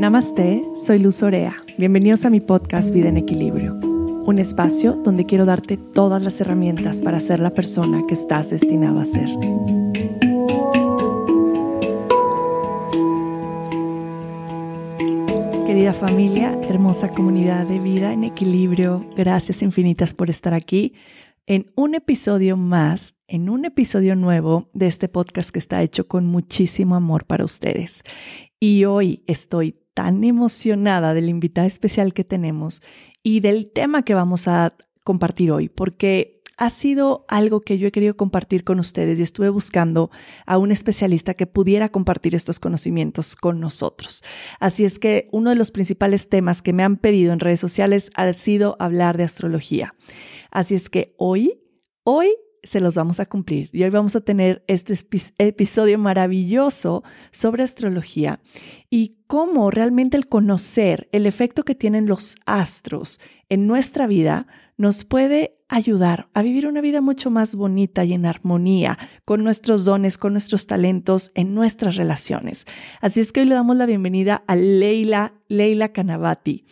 Namaste, soy Luz Orea. Bienvenidos a mi podcast Vida en Equilibrio, un espacio donde quiero darte todas las herramientas para ser la persona que estás destinado a ser. Querida familia, hermosa comunidad de vida en equilibrio, gracias infinitas por estar aquí en un episodio más, en un episodio nuevo de este podcast que está hecho con muchísimo amor para ustedes. Y hoy estoy tan emocionada de la invitada especial que tenemos y del tema que vamos a compartir hoy, porque ha sido algo que yo he querido compartir con ustedes y estuve buscando a un especialista que pudiera compartir estos conocimientos con nosotros. Así es que uno de los principales temas que me han pedido en redes sociales ha sido hablar de astrología. Así es que hoy, hoy se los vamos a cumplir y hoy vamos a tener este episodio maravilloso sobre astrología y cómo realmente el conocer el efecto que tienen los astros en nuestra vida nos puede ayudar a vivir una vida mucho más bonita y en armonía con nuestros dones, con nuestros talentos, en nuestras relaciones. Así es que hoy le damos la bienvenida a Leila, Leila Canavati.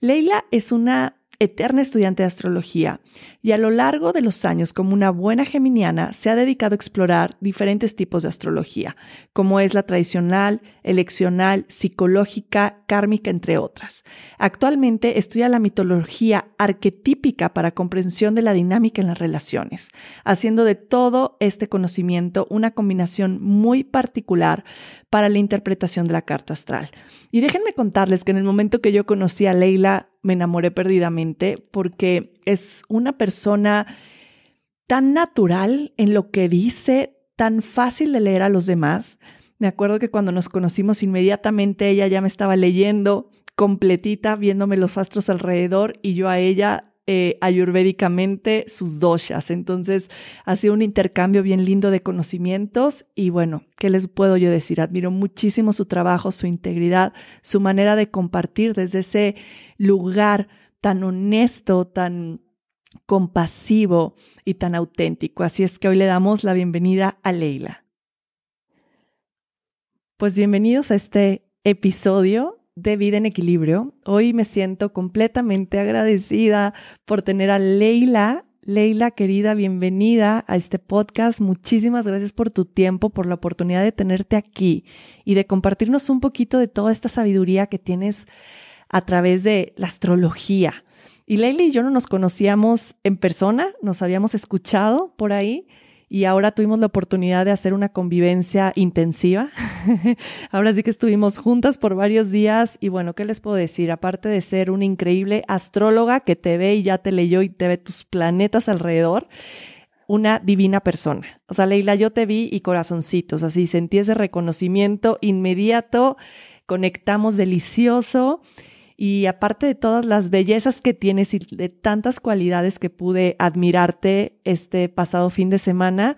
Leila es una eterna estudiante de astrología y a lo largo de los años, como una buena geminiana, se ha dedicado a explorar diferentes tipos de astrología, como es la tradicional, eleccional, psicológica, kármica, entre otras. Actualmente estudia la mitología arquetípica para comprensión de la dinámica en las relaciones, haciendo de todo este conocimiento una combinación muy particular para la interpretación de la carta astral. Y déjenme contarles que en el momento que yo conocí a Leila, me enamoré perdidamente porque es una persona tan natural en lo que dice, tan fácil de leer a los demás. Me acuerdo que cuando nos conocimos inmediatamente ella ya me estaba leyendo completita, viéndome los astros alrededor y yo a ella eh, ayurvédicamente sus doshas. Entonces ha sido un intercambio bien lindo de conocimientos y bueno, ¿qué les puedo yo decir? Admiro muchísimo su trabajo, su integridad, su manera de compartir desde ese lugar tan honesto, tan compasivo y tan auténtico. Así es que hoy le damos la bienvenida a Leila. Pues bienvenidos a este episodio de Vida en Equilibrio. Hoy me siento completamente agradecida por tener a Leila. Leila, querida, bienvenida a este podcast. Muchísimas gracias por tu tiempo, por la oportunidad de tenerte aquí y de compartirnos un poquito de toda esta sabiduría que tienes a través de la astrología. Y Leila y yo no nos conocíamos en persona, nos habíamos escuchado por ahí y ahora tuvimos la oportunidad de hacer una convivencia intensiva. ahora sí que estuvimos juntas por varios días y bueno, ¿qué les puedo decir? Aparte de ser una increíble astróloga que te ve y ya te leyó y te ve tus planetas alrededor, una divina persona. O sea, Leila, yo te vi y corazoncitos, así sentí ese reconocimiento inmediato, conectamos delicioso y aparte de todas las bellezas que tienes y de tantas cualidades que pude admirarte este pasado fin de semana,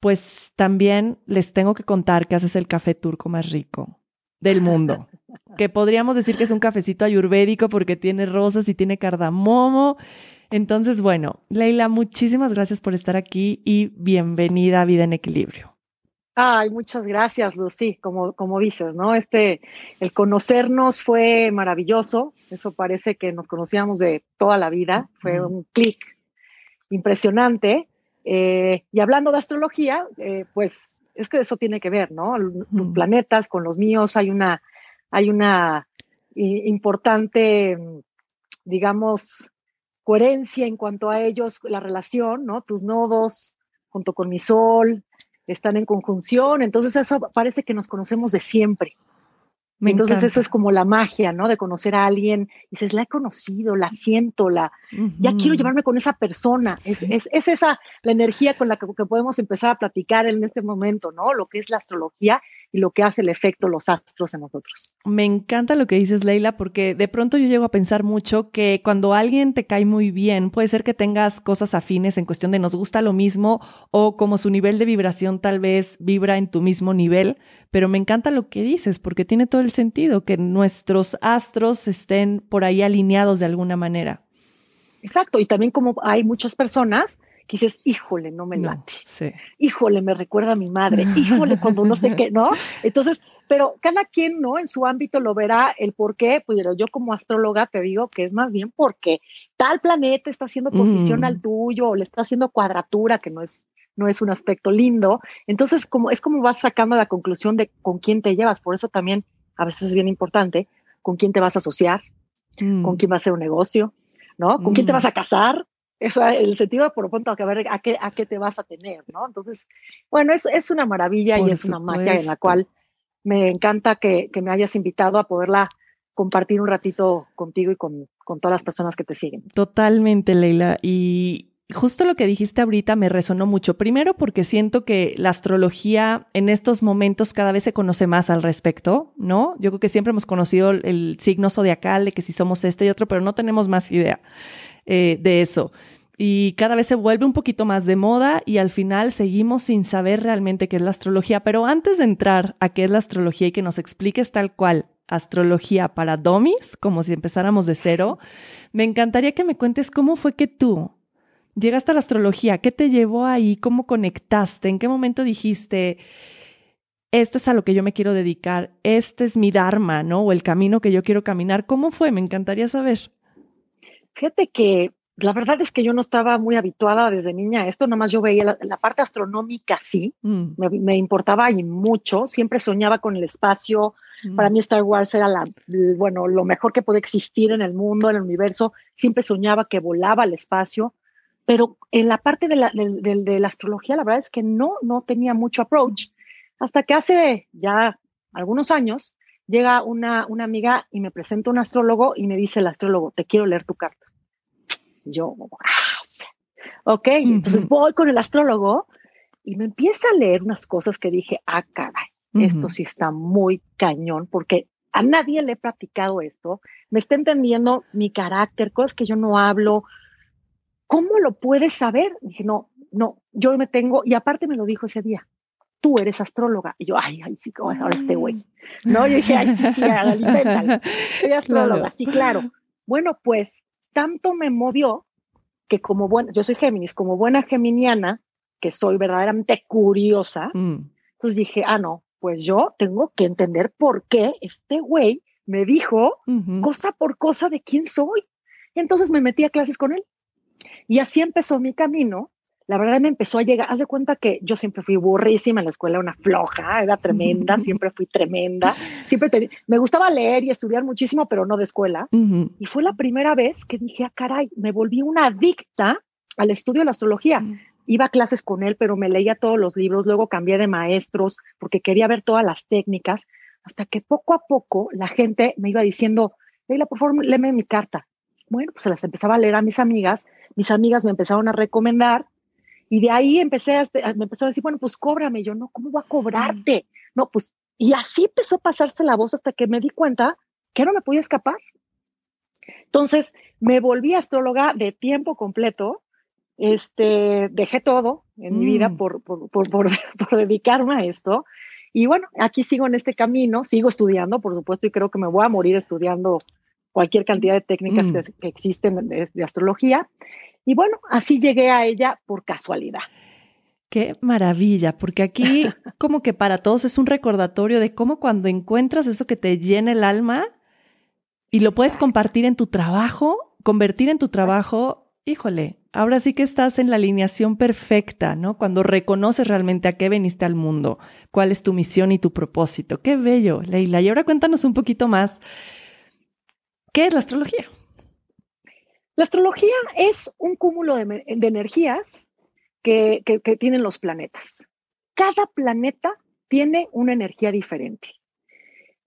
pues también les tengo que contar que haces el café turco más rico del mundo. que podríamos decir que es un cafecito ayurvédico porque tiene rosas y tiene cardamomo. Entonces, bueno, Leila, muchísimas gracias por estar aquí y bienvenida a Vida en Equilibrio. Ay, muchas gracias, Lucy, como, como dices, ¿no? Este, el conocernos fue maravilloso, eso parece que nos conocíamos de toda la vida, fue un clic impresionante. Eh, y hablando de astrología, eh, pues es que eso tiene que ver, ¿no? Tus planetas con los míos, hay una, hay una importante, digamos, coherencia en cuanto a ellos, la relación, ¿no? Tus nodos junto con mi sol, están en conjunción, entonces eso parece que nos conocemos de siempre. entonces eso es como la magia, ¿no? De conocer a alguien, y dices, la he conocido, la siento, la, ya quiero llevarme con esa persona. Es, es, es, esa la energía con la que, que, podemos empezar a platicar en este momento, ¿no? Lo que es la astrología y lo que hace el efecto los astros en nosotros. Me encanta lo que dices, Leila, porque de pronto yo llego a pensar mucho que cuando alguien te cae muy bien, puede ser que tengas cosas afines en cuestión de nos gusta lo mismo o como su nivel de vibración tal vez vibra en tu mismo nivel, pero me encanta lo que dices porque tiene todo el sentido que nuestros astros estén por ahí alineados de alguna manera. Exacto, y también como hay muchas personas que dices, híjole, no me late. Híjole, me recuerda a mi madre. Híjole, cuando no sé qué, ¿no? Entonces, pero cada quien, ¿no? En su ámbito lo verá el por qué. Pues yo como astróloga te digo que es más bien porque tal planeta está haciendo posición al mm. tuyo o le está haciendo cuadratura, que no es no es un aspecto lindo. Entonces, como, es como vas sacando la conclusión de con quién te llevas. Por eso también a veces es bien importante con quién te vas a asociar, con mm. quién va a hacer un negocio, ¿no? ¿Con quién te mm. vas a casar? Eso, el sentido por lo a ver a qué, a qué te vas a tener, ¿no? Entonces, bueno, es, es una maravilla y es una magia en la cual me encanta que, que, me hayas invitado a poderla compartir un ratito contigo y con, con todas las personas que te siguen. Totalmente, Leila. Y, justo lo que dijiste ahorita me resonó mucho. Primero porque siento que la astrología en estos momentos cada vez se conoce más al respecto, ¿no? Yo creo que siempre hemos conocido el signo zodiacal de que si somos este y otro, pero no tenemos más idea eh, de eso. Y cada vez se vuelve un poquito más de moda y al final seguimos sin saber realmente qué es la astrología. Pero antes de entrar a qué es la astrología y que nos expliques tal cual astrología para domis, como si empezáramos de cero, me encantaría que me cuentes cómo fue que tú llegaste a la astrología, ¿qué te llevó ahí? ¿Cómo conectaste? ¿En qué momento dijiste, esto es a lo que yo me quiero dedicar, este es mi Dharma, ¿no? O el camino que yo quiero caminar. ¿Cómo fue? Me encantaría saber. Fíjate que la verdad es que yo no estaba muy habituada desde niña a esto, nomás yo veía la, parte astronómica, sí, mm. me, importaba y mucho, siempre soñaba con el espacio, mm. para mí Star Wars era la, bueno, lo mejor que puede existir en el mundo, en el universo, siempre soñaba que volaba al espacio, pero en la parte de la, de, la astrología, la verdad es que no, no tenía mucho approach. Hasta que hace ya algunos años llega una, una amiga y me presenta un astrólogo y me dice el astrólogo, te quiero leer tu carta. Yo, ok, entonces voy con el astrólogo y me empieza a leer unas cosas que dije, ah, caray, esto sí está muy cañón, porque a nadie le he practicado esto, me está entendiendo mi carácter, cosas que yo no hablo, ¿cómo lo puedes saber? dije, no, no, yo me tengo, y aparte me lo dijo ese día, tú eres astróloga. Y yo, ay, ay, sí, ¿cómo ahora este güey? No, yo dije, ay, sí, sí, alimentala. Soy astróloga, sí, claro. Bueno, pues tanto me movió que como buena, yo soy Géminis, como buena geminiana, que soy verdaderamente curiosa, mm. entonces dije, ah, no, pues yo tengo que entender por qué este güey me dijo cosa por cosa de quién soy. entonces me metí a clases con él. Y así empezó mi camino. La verdad me empezó a llegar, haz de cuenta que yo siempre fui burrísima en la escuela, una floja, era tremenda, siempre fui tremenda, siempre me gustaba leer y estudiar muchísimo, pero no de escuela. Y fue la primera vez que dije, ah, caray, me volví una adicta al estudio de la astrología. Iba a clases con él, pero me leía todos los libros, luego cambié de maestros porque quería ver todas las técnicas, hasta que poco a poco la gente me iba diciendo, Leila, por favor, léeme mi carta. Bueno, pues se las empezaba a leer a mis amigas, mis amigas me empezaron a recomendar y de ahí empecé a, me empezó a decir, bueno, pues cóbrame. yo, no, ¿cómo voy a cobrarte? No, pues, y así empezó a pasarse la voz hasta que me di cuenta que no me podía escapar. Entonces, me volví astróloga de tiempo completo. Este, dejé todo en mi vida mm. por, por, por, por, dedicarme a esto. Y bueno, aquí sigo en este camino, sigo estudiando, por supuesto, y creo que me voy a morir estudiando cualquier cantidad de técnicas mm. que, existen de, astrología. Y bueno, así llegué a ella por casualidad. Qué maravilla, porque aquí como que para todos es un recordatorio de cómo cuando encuentras eso que te llena el alma y lo puedes compartir en tu trabajo, convertir en tu trabajo, híjole, ahora sí que estás en la alineación perfecta, ¿no? Cuando reconoces realmente a qué veniste al mundo, cuál es tu misión y tu propósito. Qué bello, Leila. Y ahora cuéntanos un poquito más ¿Qué es la astrología? La astrología es un cúmulo de, energías que, tienen los planetas. Cada planeta tiene una energía diferente.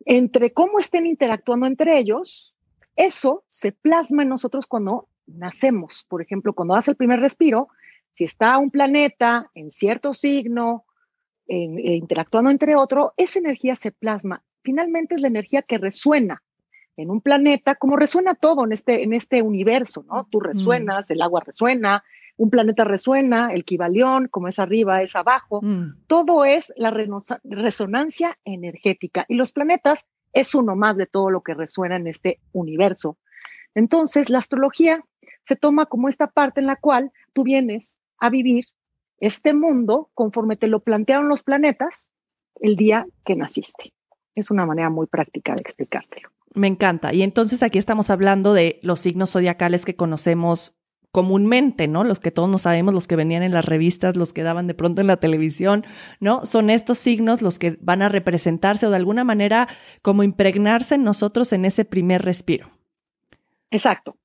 Entre cómo estén interactuando entre ellos, eso se plasma en nosotros cuando nacemos. Por ejemplo, cuando das el primer respiro, si está un planeta en cierto signo, eh, interactuando entre otro, esa energía se plasma. Finalmente es la energía que resuena en un planeta, como resuena todo en este, en este universo, ¿no? Tú resuenas, el agua resuena, un planeta resuena, el Kibalión, como es arriba, es abajo. Mm. Todo es la resonancia energética y los planetas es uno más de todo lo que resuena en este universo. Entonces, la astrología se toma como esta parte en la cual tú vienes a vivir este mundo conforme te lo plantearon los planetas el día que naciste. Es una manera muy práctica de explicártelo. Me encanta. Y entonces aquí estamos hablando de los signos zodiacales que conocemos comúnmente, ¿no? Los que todos no sabemos, los que venían en las revistas, los que daban de pronto en la televisión, ¿no? Son estos signos los que van a representarse o de alguna manera como impregnarse en nosotros en ese primer respiro. Exacto.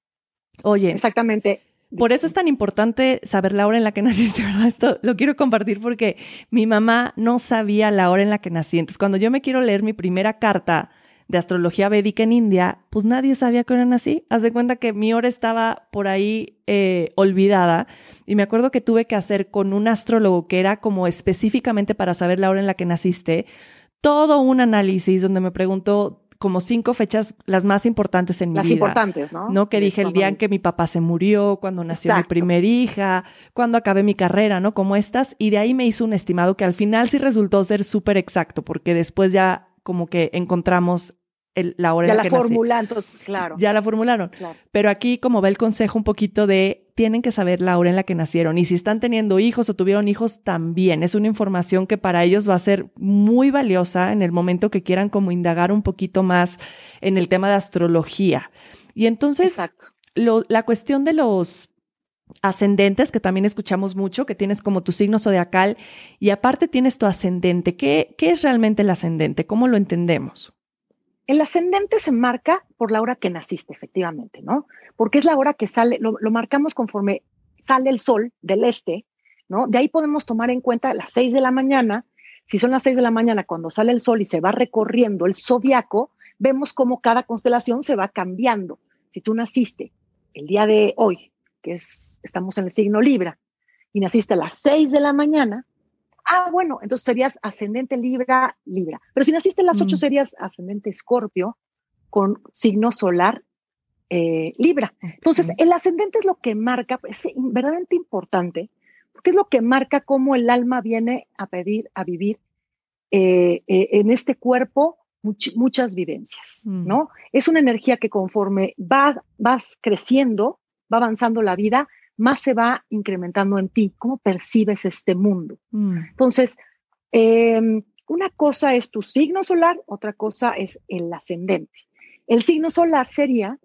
Oye. Exactamente. Por eso es tan importante saber la hora en la que naciste, ¿verdad? Esto lo quiero compartir porque mi mamá no sabía la hora en la que nací. Entonces, cuando yo me quiero leer mi primera carta de astrología védica en India, pues nadie sabía que hora nací. Haz de cuenta que mi hora estaba por ahí eh, olvidada. Y me acuerdo que tuve que hacer con un astrólogo que era como específicamente para saber la hora en la que naciste, todo un análisis donde me preguntó como cinco fechas las más importantes en mi vida. Las importantes, ¿no? ¿no? Que dije el día en que mi papá se murió, cuando nació mi primer hija, cuando acabé mi carrera, ¿no? Como estas. Y de ahí me hizo un estimado que al final sí resultó ser súper exacto, porque después ya como que encontramos la hora ya en la que formularon, entonces, claro. Ya la formularon. Pero aquí, como ve el consejo un poquito de, tienen que saber la hora en la que nacieron. Y si están teniendo hijos o tuvieron hijos, también. Es una información que para ellos va a ser muy valiosa en el momento que quieran como indagar un poquito más en el tema de astrología. Y entonces, la cuestión de los ascendentes, que también escuchamos mucho, que tienes como tu signo zodiacal y aparte tienes tu ascendente. ¿Qué, qué es realmente el ascendente? ¿Cómo lo entendemos? El ascendente se marca por la hora que naciste, efectivamente, ¿no? Porque es la hora que sale, lo, marcamos conforme sale el sol del este, ¿no? De ahí podemos tomar en cuenta las seis de la mañana. Si son las seis de la mañana cuando sale el sol y se va recorriendo el zodiaco, vemos cómo cada constelación se va cambiando. Si tú naciste el día de hoy, que es, estamos en el signo Libra, y naciste a las seis de la mañana, Ah, bueno, entonces serías ascendente Libra, Libra. Pero si naciste en las ocho, mm. serías ascendente Escorpio con signo solar eh, Libra. Entonces, el ascendente es lo que marca, es verdaderamente importante, porque es lo que marca cómo el alma viene a pedir, a vivir eh, eh, en este cuerpo muchas vivencias, mm. ¿no? Es una energía que conforme vas, vas creciendo, va avanzando la vida, más se va incrementando en ti, cómo percibes este mundo. Mm. Entonces, em, una cosa es tu signo solar, otra cosa es el ascendente. El signo solar sería,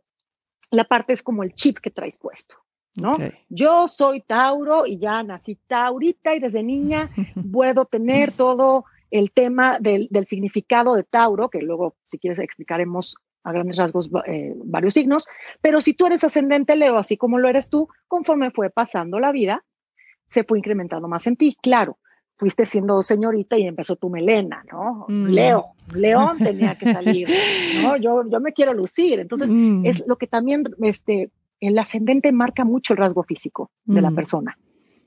la parte es como el chip que traes puesto, ¿no? Yo soy Tauro y ya nací Taurita y desde niña puedo tener todo el tema del, del, significado de Tauro, que luego, si quieres, explicaremos a grandes rasgos eh, varios signos, pero si tú eres ascendente Leo, así como lo eres tú, conforme fue pasando la vida, se fue incrementando más en ti. Claro, fuiste siendo señorita y empezó tu melena, ¿no? Mm. Leo, León tenía que salir, ¿no? Yo, yo me quiero lucir. Entonces, mm. es lo que también, este, el ascendente marca mucho el rasgo físico de la mm. persona.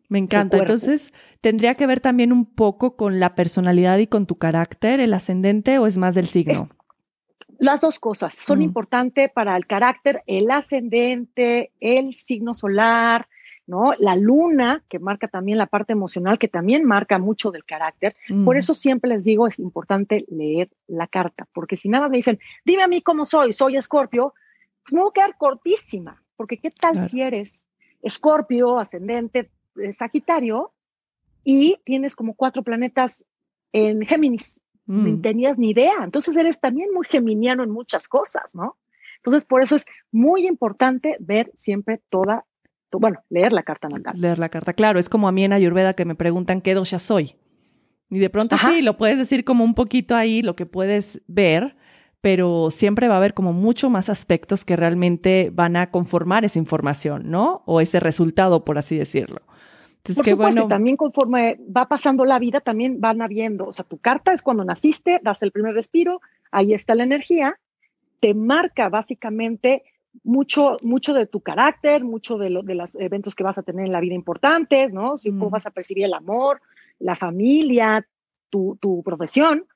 Me encanta. Entonces, ¿tendría que ver también un poco con la personalidad y con tu carácter, el ascendente, o es más del signo? Las dos cosas son importantes para el carácter, el ascendente, el signo solar, ¿no? La luna, que marca también la parte emocional, que también marca mucho del carácter. Por eso siempre les digo, es importante leer la carta, porque si nada más me dicen, dime a mí cómo soy, soy escorpio, pues me voy a quedar cortísima, porque ¿qué tal si eres escorpio, ascendente, eh, sagitario, y tienes como cuatro planetas en Géminis? Ni mm. tenías ni idea. Entonces eres también muy geminiano en muchas cosas, ¿no? Entonces, por eso es muy importante ver siempre toda, bueno, leer la carta natal. Leer la carta, claro, es como a mí en Ayurveda que me preguntan qué dosha soy. Y de pronto sí, lo puedes decir como un poquito ahí, lo que puedes ver, pero siempre va a haber como mucho más aspectos que realmente van a conformar esa información, ¿no? O ese resultado, por así decirlo. Por supuesto, también conforme va pasando la vida, también van habiendo, o sea, tu carta es cuando naciste, das el primer respiro, ahí está la energía, te marca básicamente mucho, mucho de tu carácter, mucho de, lo, de los eventos que vas a tener en la vida importantes, ¿no? Si cómo mm. vas a percibir el amor, la familia, tu, tu profesión,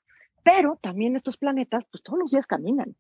pero también estos planetas, pues todos los días caminan.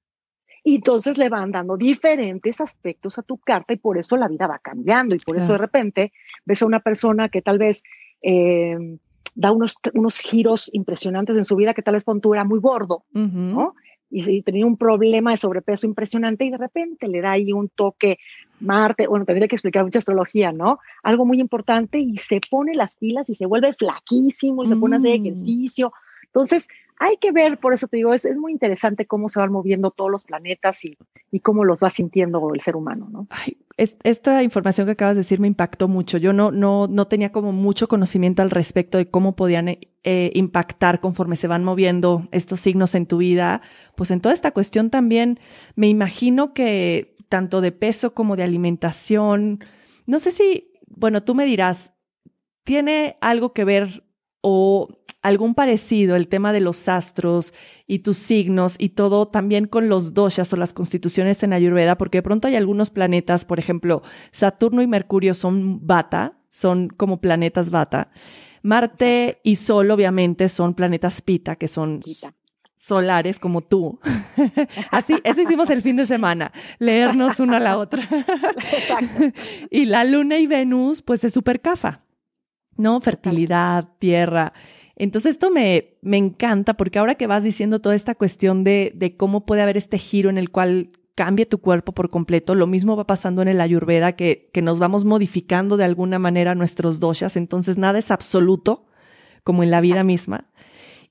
Y entonces le van dando diferentes aspectos a tu carta y por eso la vida va cambiando y por eso de repente ves a una persona que tal vez eh, da unos, unos giros impresionantes en su vida, que tal vez tú era muy gordo, ¿no? Y, tenía un problema de sobrepeso impresionante y de repente le da ahí un toque Marte, bueno, tendría que explicar mucha astrología, ¿no? Algo muy importante y se pone las pilas y se vuelve flaquísimo y se pone a hacer mm. ejercicio. Entonces, hay que ver, por eso te digo, es, es muy interesante cómo se van moviendo todos los planetas y, y cómo los va sintiendo el ser humano, ¿no? Ay, esta información que acabas de decir me impactó mucho. Yo no, no, no tenía como mucho conocimiento al respecto de cómo podían eh, impactar conforme se van moviendo estos signos en tu vida. Pues en toda esta cuestión también me imagino que tanto de peso como de alimentación, no sé si, bueno, tú me dirás, ¿tiene algo que ver o algún parecido el tema de los astros y tus signos y todo también con los doshas o las constituciones en Ayurveda, porque de pronto hay algunos planetas, por ejemplo, Saturno y Mercurio son bata, son como planetas bata. Marte y Sol obviamente son planetas pita, que son solares como tú. Así, eso hicimos el fin de semana, leernos una a la otra. y la Luna y Venus, pues es super cafa. ¿No? Fertilidad, tierra. Entonces esto me, me encanta porque ahora que vas diciendo toda esta cuestión de, de cómo puede haber este giro en el cual cambia tu cuerpo por completo, lo mismo va pasando en el ayurveda, que, que nos vamos modificando de alguna manera nuestros doshas, entonces nada es absoluto como en la vida misma.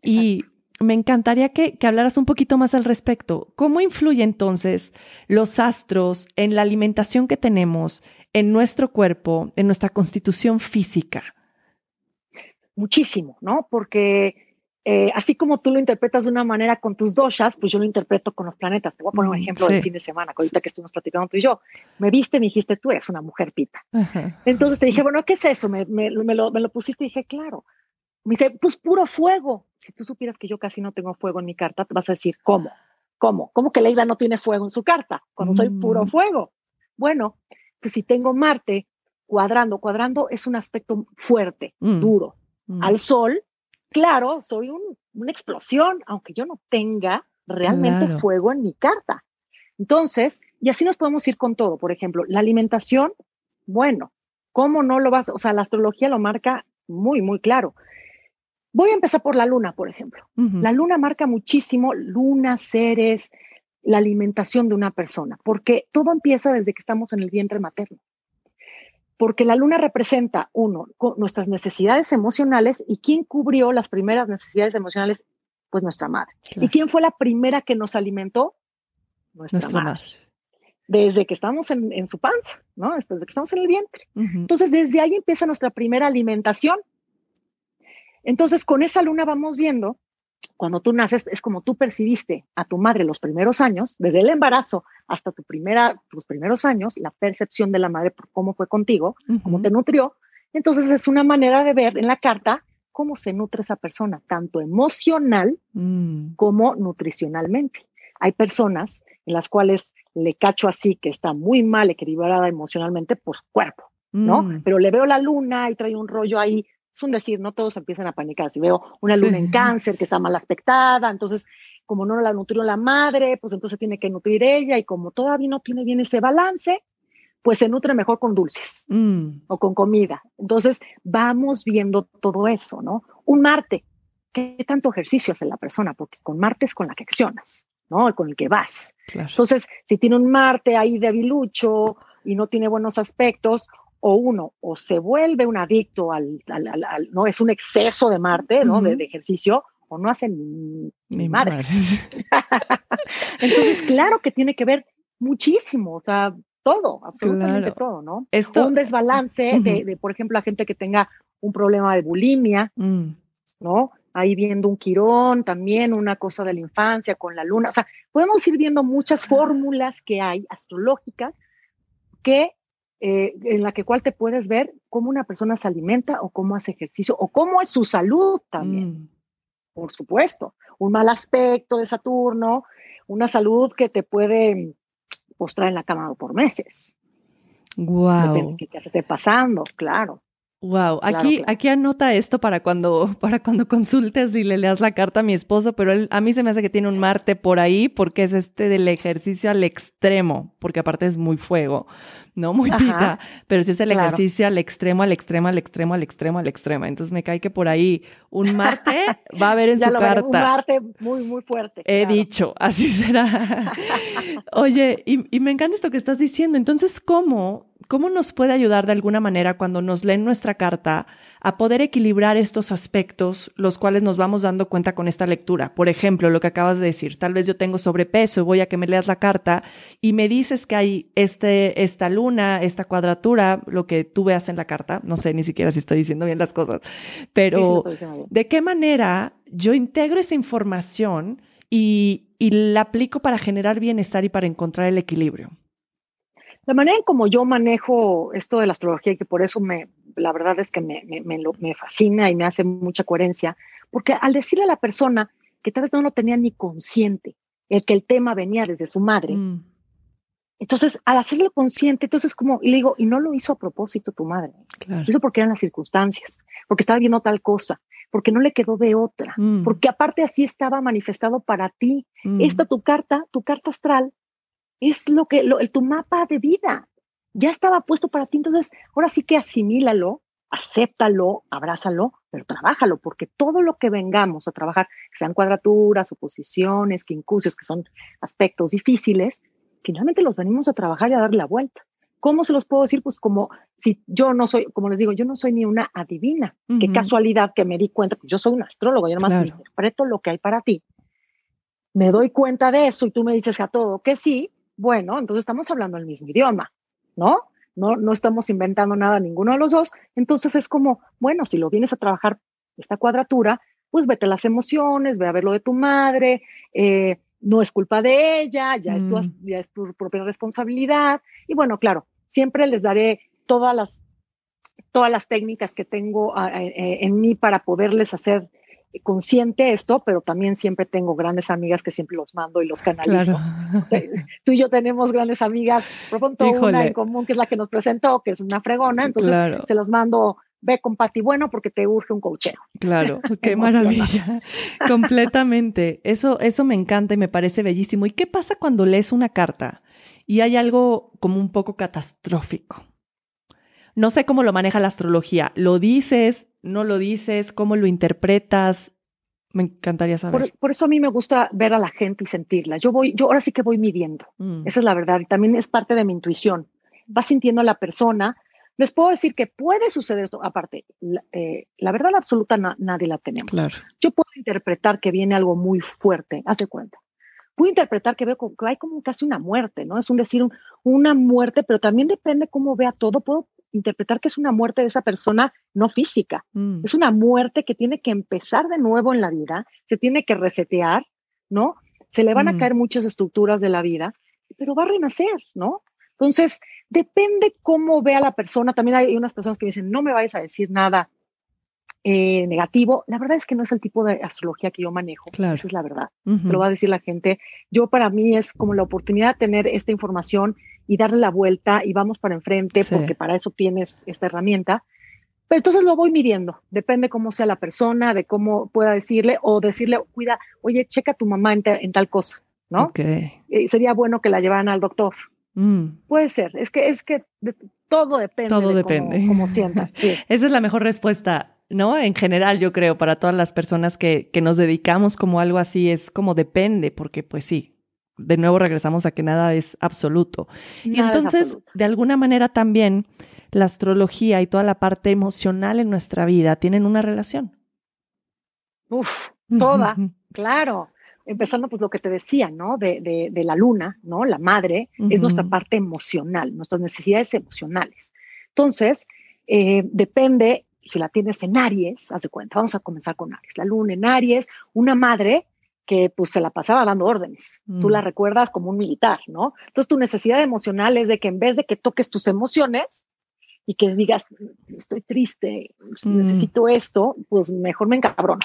Y me encantaría que, que, hablaras un poquito más al respecto. ¿Cómo influye entonces los astros en la alimentación que tenemos, en nuestro cuerpo, en nuestra constitución física? Muchísimo, ¿no? Porque eh, así como tú lo interpretas de una manera con tus doshas, pues yo lo interpreto con los planetas. Te voy a poner un mm, ejemplo del fin de semana, ahorita que estuvimos platicando tú y yo. Me viste, me dijiste, tú eres una mujer pita. Entonces te dije, bueno, ¿qué es eso? Me, me, me, lo, me lo pusiste y dije, claro. Me dice, pues puro fuego. Si tú supieras que yo casi no tengo fuego en mi carta, te vas a decir, ¿cómo? ¿Cómo? ¿Cómo que Leila no tiene fuego en su carta cuando soy puro mm. fuego? Bueno, pues si tengo Marte cuadrando, cuadrando es un aspecto fuerte, mm. duro, al sol, claro, soy una explosión, aunque yo no tenga realmente fuego en mi carta. Entonces, y así nos podemos ir con todo. Por ejemplo, la alimentación, bueno, ¿cómo no lo vas? O sea, la astrología lo marca muy, muy claro. Voy a empezar por la luna, por ejemplo. La luna marca muchísimo luna, seres, la alimentación de una persona, porque todo empieza desde que estamos en el vientre materno porque la luna representa, uno, nuestras necesidades emocionales y quién cubrió las primeras necesidades emocionales, pues nuestra madre. ¿Y quién fue la primera que nos alimentó? Nuestra, madre. Desde que estamos en, su panza, ¿no? Desde que estamos en el vientre. Entonces, desde ahí empieza nuestra primera alimentación. Entonces, con esa luna vamos viendo cuando tú naces es como tú percibiste a tu madre los primeros años, desde el embarazo hasta tu primera, tus primeros años, la percepción de la madre por cómo fue contigo, cómo te nutrió. Entonces es una manera de ver en la carta cómo se nutre esa persona, tanto emocional mm. como nutricionalmente. Hay personas en las cuales le cacho así que está muy mal equilibrada emocionalmente por su cuerpo, ¿no? Mm. Pero le veo la luna y trae un rollo ahí es un decir, no todos empiezan a panicar. Si veo una luna en cáncer que está mal aspectada, entonces como no la nutrió la madre, pues entonces tiene que nutrir ella y como todavía no tiene bien ese balance, pues se nutre mejor con dulces mm. o con comida. Entonces vamos viendo todo eso, ¿no? Un Marte, ¿qué tanto ejercicio hace la persona? Porque con Marte es con la que accionas, ¿no? Con el que vas. Entonces, si tiene un Marte ahí debilucho y no tiene buenos aspectos, o uno o se vuelve un adicto al, no es un exceso de Marte, ¿no? de, ejercicio, o no hace ni, ni madres. Entonces, claro que tiene que ver muchísimo, o sea, todo, absolutamente todo, ¿no? Esto, un desbalance de, por ejemplo, la gente que tenga un problema de bulimia, mm. ¿no? Ahí viendo un quirón, también una cosa de la infancia con la luna. O sea, podemos ir viendo muchas fórmulas que hay astrológicas que eh, en la que cual te puedes ver cómo una persona se alimenta o cómo hace ejercicio o cómo es su salud también. Mm. Por supuesto, un mal aspecto de Saturno, una salud que te puede postrar en la cama por meses. Wow. Depende de qué te esté pasando, claro. Wow, aquí, aquí anota esto para cuando, para cuando consultes y le leas la carta a mi esposo, pero él, a mí se me hace que tiene un Marte por ahí porque es este del ejercicio al extremo, porque aparte es muy fuego, ¿no? Muy pita, pero si es el ejercicio al extremo, al extremo, al extremo, al extremo, al extremo. Entonces me cae que por ahí un Marte va a haber en su carta. un Marte muy, muy fuerte. He dicho, así será. Oye, y, y me encanta esto que estás diciendo. Entonces, ¿cómo ¿cómo nos puede ayudar de alguna manera cuando nos leen nuestra carta a poder equilibrar estos aspectos, los cuales nos vamos dando cuenta con esta lectura? Por ejemplo, lo que acabas de decir, tal vez yo tengo sobrepeso y voy a que me leas la carta y me dices que hay este, esta luna, esta cuadratura, lo que tú veas en la carta, no sé ni siquiera si estoy diciendo bien las cosas, pero ¿de qué manera yo integro esa información y, y la aplico para generar bienestar y para encontrar el equilibrio? La manera en como yo manejo esto de la astrología y que por eso me, la verdad es que me, me, me, fascina y me hace mucha coherencia, porque al decirle a la persona que tal vez no lo tenía ni consciente, el que el tema venía desde su madre, mm. entonces al hacerlo consciente, entonces como, y le digo, y no lo hizo a propósito tu madre, lo hizo porque eran las circunstancias, porque estaba viendo tal cosa, porque no le quedó de otra, mm. porque aparte así estaba manifestado para ti. Mm. Esta tu carta, tu carta astral, es lo que, lo, tu mapa de vida ya estaba puesto para ti. Entonces, ahora sí que asimílalo, acéptalo, abrázalo, pero trabájalo, porque todo lo que vengamos a trabajar, que sean cuadraturas, oposiciones, quincurcios, que son aspectos difíciles, finalmente los venimos a trabajar y a darle la vuelta. ¿Cómo se los puedo decir? Pues como si yo no soy, como les digo, yo no soy ni una adivina. Qué casualidad que me di cuenta, pues yo soy un astrólogo, yo nomás interpreto lo que hay para ti. Me doy cuenta de eso y tú me dices a todo que sí, bueno, entonces estamos hablando el mismo idioma, ¿no? No, no estamos inventando nada ninguno de los dos. Entonces es como, bueno, si lo vienes a trabajar esta cuadratura, pues vete las emociones, ve a ver lo de tu madre, eh, no es culpa de ella, ya, es tu, mm. ya es tu propia responsabilidad. Y bueno, claro, siempre les daré todas las, todas las técnicas que tengo ah, eh, eh, en mí para poderles hacer consciente esto, pero también siempre tengo grandes amigas que siempre los mando y los canalizo. Tú y yo tenemos grandes amigas, por pronto una en común que es la que nos presentó, que es una fregona, entonces se los mando, ve con Pati Bueno porque te urge un cocheo. Claro, qué maravilla. Completamente. Eso, eso me encanta y me parece bellísimo. ¿Y qué pasa cuando lees una carta y hay algo como un poco catastrófico? No sé cómo lo maneja la astrología. ¿Lo dices? ¿No lo dices? ¿Cómo lo interpretas? Me encantaría saber. Por, eso a mí me gusta ver a la gente y sentirla. Yo voy, yo ahora sí que voy midiendo. Mm. Esa es la verdad. Y también es parte de mi intuición. Vas sintiendo a la persona. Les puedo decir que puede suceder esto. Aparte, la, eh, verdad absoluta nadie la tenemos. Yo puedo interpretar que viene algo muy fuerte. Hace cuenta puedo interpretar que veo que hay como casi una muerte, ¿no? Es un decir, una muerte, pero también depende cómo vea todo. Puedo interpretar que es una muerte de esa persona no física. Mm. Es una muerte que tiene que empezar de nuevo en la vida, se tiene que resetear, ¿no? Se le van a mm. caer muchas estructuras de la vida, pero va a renacer, ¿no? Entonces, depende cómo vea la persona. También hay unas personas que dicen, no me vayas a decir nada eh, negativo. La verdad es que no es el tipo de astrología que yo manejo. Esa es la verdad. Lo va a decir la gente. Yo para mí es como la oportunidad de tener esta información y darle la vuelta y vamos para enfrente porque para eso tienes esta herramienta. Pero entonces lo voy midiendo, depende cómo sea la persona, de cómo pueda decirle o decirle, cuida, oye, checa a tu mamá en, tal cosa, ¿no? Okay. Eh, sería bueno que la llevaran al doctor. Mm. Puede ser, es que es que todo depende. Todo depende. Cómo, sienta. Esa es la mejor respuesta, ¿no? En general, yo creo, para todas las personas que, que nos dedicamos como algo así, es como depende, porque pues sí, de nuevo regresamos a que nada es absoluto. y entonces, de alguna manera también, la astrología y toda la parte emocional en nuestra vida tienen una relación. Uf, toda, claro. Empezando pues lo que te decía, ¿no? De, de, la luna, ¿no? La madre es nuestra parte emocional, nuestras necesidades emocionales. Entonces, eh, depende, si la tienes en Aries, haz de cuenta, vamos a comenzar con Aries. La luna en Aries, una madre que pues se la pasaba dando órdenes. Tú la mm. recuerdas como un militar, ¿no? Entonces tu necesidad emocional es de que en vez de que toques tus emociones y que digas, estoy triste, mm. necesito esto, pues mejor me encabrono.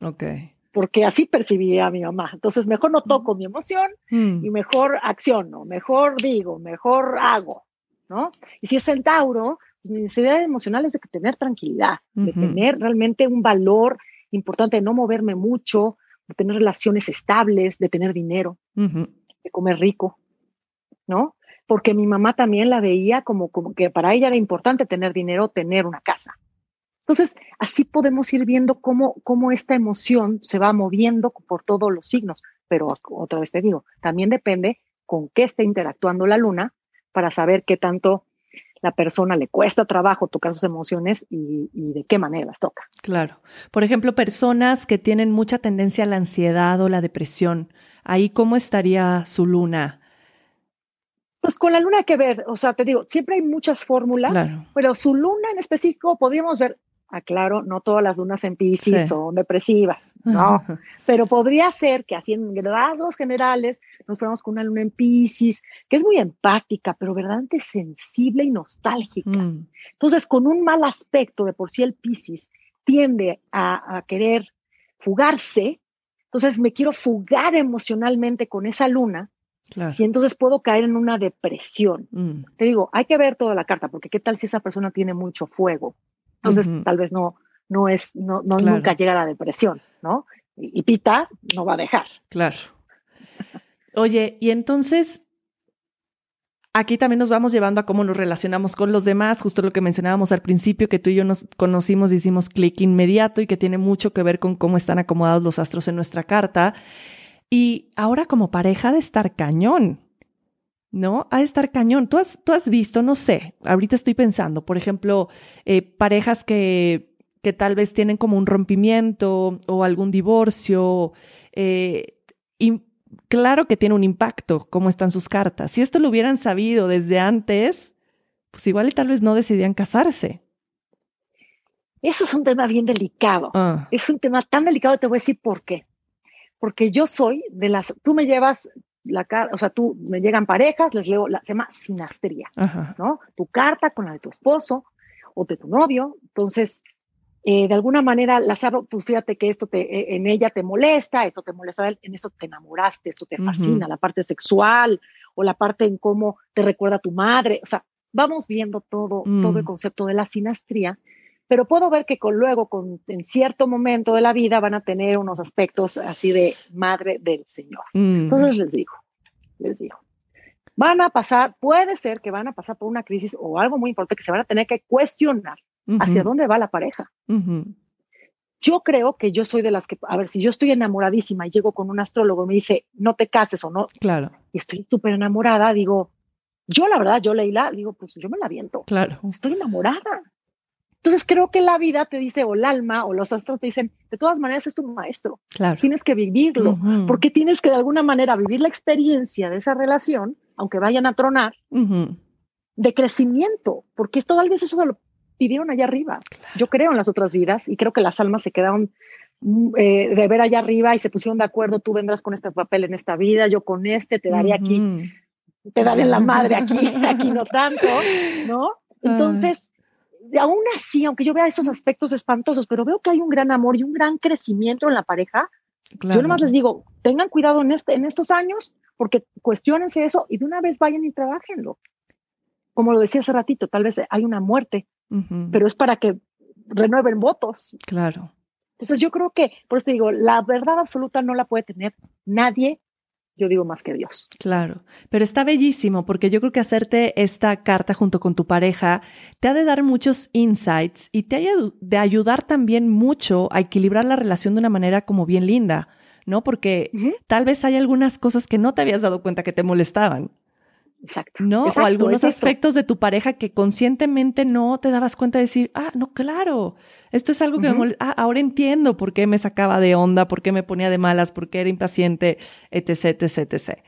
Ok. Porque así percibía a mi mamá. Entonces mejor no toco mi emoción mm. y mejor acciono, mejor digo, mejor hago, ¿no? Y si es Centauro, Pues, mi necesidad emocional es de tener tranquilidad, de tener realmente un valor importante, de no moverme mucho, de tener relaciones estables, de tener dinero, de comer rico, ¿no? Porque mi mamá también la veía como, como que para ella era importante tener dinero, tener una casa. Entonces, así podemos ir viendo cómo, cómo esta emoción se va moviendo por todos los signos. Pero otra vez te digo, también depende con qué esté interactuando la luna para saber qué tanto la persona le cuesta trabajo tocar sus emociones y, de qué manera las toca. Claro. Por ejemplo, personas que tienen mucha tendencia a la ansiedad o la depresión, ahí cómo estaría su luna. Pues con la luna que ver, o sea, te digo, siempre hay muchas fórmulas, pero su luna en específico podríamos ver aclaro, no todas las lunas en Pisces son depresivas, no, pero podría ser que así en rasgos generales nos fuéramos con una luna en Pisces, que es muy empática, pero verdaderamente sensible y nostálgica. Mm. Entonces, con un mal aspecto de por sí el Pisces tiende a, querer fugarse, entonces me quiero fugar emocionalmente con esa luna, Y entonces puedo caer en una depresión. Mm. Te digo, hay que ver toda la carta, porque qué tal si esa persona tiene mucho fuego, entonces, tal vez no, no es, no, no nunca llega a la depresión, ¿no? Y, Pita no va a dejar. Claro. Oye, y entonces, aquí también nos vamos llevando a cómo nos relacionamos con los demás, justo lo que mencionábamos al principio, que tú y yo nos conocimos, hicimos clic inmediato y que tiene mucho que ver con cómo están acomodados los astros en nuestra carta. Y ahora como pareja de estar cañón, ¿no? A estar cañón. ¿Tú has, tú has visto, no sé, ahorita estoy pensando, por ejemplo, eh, parejas que, que tal vez tienen como un rompimiento o algún divorcio. Eh, y claro que tiene un impacto cómo están sus cartas. Si esto lo hubieran sabido desde antes, pues igual y tal vez no decidían casarse. Eso es un tema bien delicado. Ah. Es un tema tan delicado, te voy a decir por qué. Porque yo soy de las, tú me llevas la o sea, tú me llegan parejas, les leo, la, se llama sinastría, ¿no? Tu carta con la de tu esposo o de tu novio, entonces, eh, de alguna manera, las abro, pues fíjate que esto te, e, en ella te molesta, esto te molesta, en esto te enamoraste, esto te fascina, la parte sexual o la parte en cómo te recuerda a tu madre, o sea, vamos viendo todo, todo el mm. concepto de la sinastría pero puedo ver que con, luego, con, en cierto momento de la vida, van a tener unos aspectos así de madre del Señor. Mm. Entonces les digo, les digo, van a pasar, puede ser que van a pasar por una crisis o algo muy importante que se van a tener que cuestionar hacia dónde va la pareja. Yo creo que yo soy de las que, a ver, si yo estoy enamoradísima y llego con un astrólogo y me dice, no te cases o no, claro. y estoy súper enamorada, digo, yo la verdad, yo Leila, digo, pues yo me la viento. Claro. Estoy enamorada. Entonces creo que la vida te dice, o el alma, o los astros te dicen, de todas maneras es tu maestro. Claro. Tienes que vivirlo, porque tienes que de alguna manera vivir la experiencia de esa relación, aunque vayan a tronar, de crecimiento, porque esto tal vez eso lo pidieron allá arriba. Yo creo en las otras vidas y creo que las almas se quedaron mm, eh, de ver allá arriba y se pusieron de acuerdo, tú vendrás con este papel en esta vida, yo con este, te daré aquí, te daré la madre aquí, aquí no tanto, ¿no? Ah. Entonces, aún así, aunque yo vea esos aspectos espantosos, pero veo que hay un gran amor y un gran crecimiento en la pareja, yo nomás les digo, tengan cuidado en, este, en estos años, porque cuestionense eso y de una vez vayan y trabajenlo. Como lo decía hace ratito, tal vez hay una muerte, pero es para que renueven votos. Claro. Entonces yo creo que, por eso digo, la verdad absoluta no la puede tener nadie yo digo más que Dios. Claro, pero está bellísimo porque yo creo que hacerte esta carta junto con tu pareja te ha de dar muchos insights y te ha de ayudar también mucho a equilibrar la relación de una manera como bien linda, ¿no? Porque tal vez hay algunas cosas que no te habías dado cuenta que te molestaban. Exacto. ¿No? o algunos aspectos de tu pareja que conscientemente no te dabas cuenta de decir, ah, no, claro, esto es algo que me molesta, ah, ahora entiendo por qué me sacaba de onda, por qué me ponía de malas, por qué era impaciente, etc, etc, etc.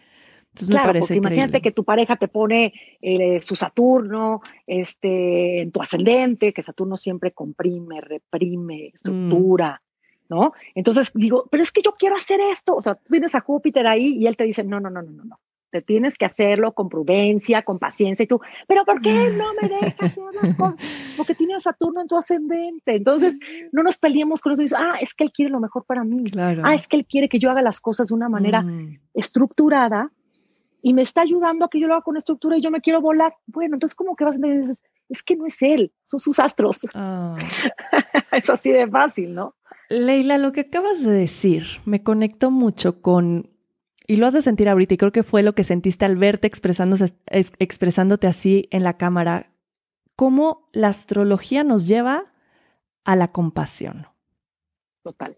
Entonces claro, me parece imagínate que tu pareja te pone eh, su Saturno este, en tu ascendente, que Saturno siempre comprime, reprime, mm. estructura, ¿no? Entonces digo, pero es que yo quiero hacer esto. O sea, tú tienes a Júpiter ahí y él te dice, no, no, no, no, no, no te tienes que hacerlo con prudencia, con paciencia y tú, pero ¿por qué no me dejas hacer las cosas? Porque tiene a Saturno en tu ascendente. Entonces, no nos peleemos con eso. Ah, es que él quiere lo mejor para mí. Ah, es que él quiere que yo haga las cosas de una manera mm. estructurada y me está ayudando a que yo lo haga con estructura y yo me quiero volar. Bueno, entonces, ¿cómo que vas a decir, Es que no es él, son sus astros. Ah. es así de fácil, ¿no? Leila, lo que acabas de decir me conectó mucho con, y lo has de sentir ahorita, y creo que fue lo que sentiste al verte expresándose, expresándote así en la cámara, cómo la astrología nos lleva a la compasión. Total.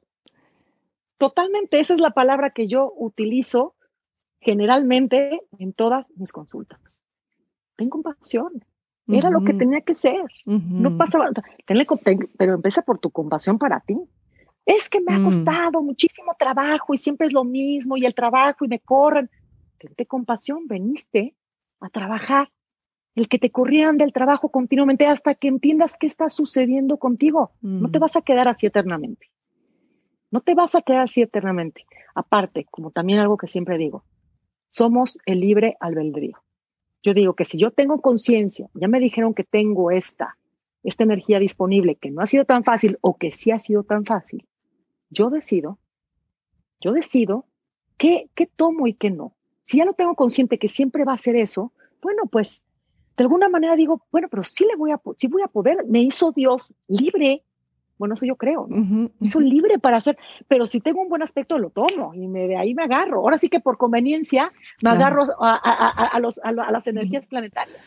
Totalmente, esa es la palabra que yo utilizo generalmente en todas mis consultas. Ten compasión. Era lo que tenía que ser. No pasaba. Tenle, pero empieza por tu compasión para ti. Es que me ha mm. costado muchísimo trabajo y siempre es lo mismo y el trabajo y me corren. Tente compasión, veniste a trabajar. El que te corrieran del trabajo continuamente hasta que entiendas qué está sucediendo contigo. No te mm. vas a quedar así eternamente. No te vas a quedar así eternamente. Aparte, como también algo que siempre digo, somos el libre albedrío. Yo digo que si yo tengo conciencia, ya me dijeron que tengo esta, esta energía disponible, que no ha sido tan fácil o que sí ha sido tan fácil, yo decido, yo decido qué, qué tomo y qué no. Si ya lo tengo consciente que siempre va a ser eso, bueno, pues de alguna manera digo, bueno, pero sí le voy a, sí voy a poder, me hizo Dios libre bueno, eso yo creo, ¿no? Soy libre para hacer, pero si tengo un buen aspecto lo tomo y me, de ahí me agarro. Ahora sí que por conveniencia me agarro a, los, a, las energías planetarias.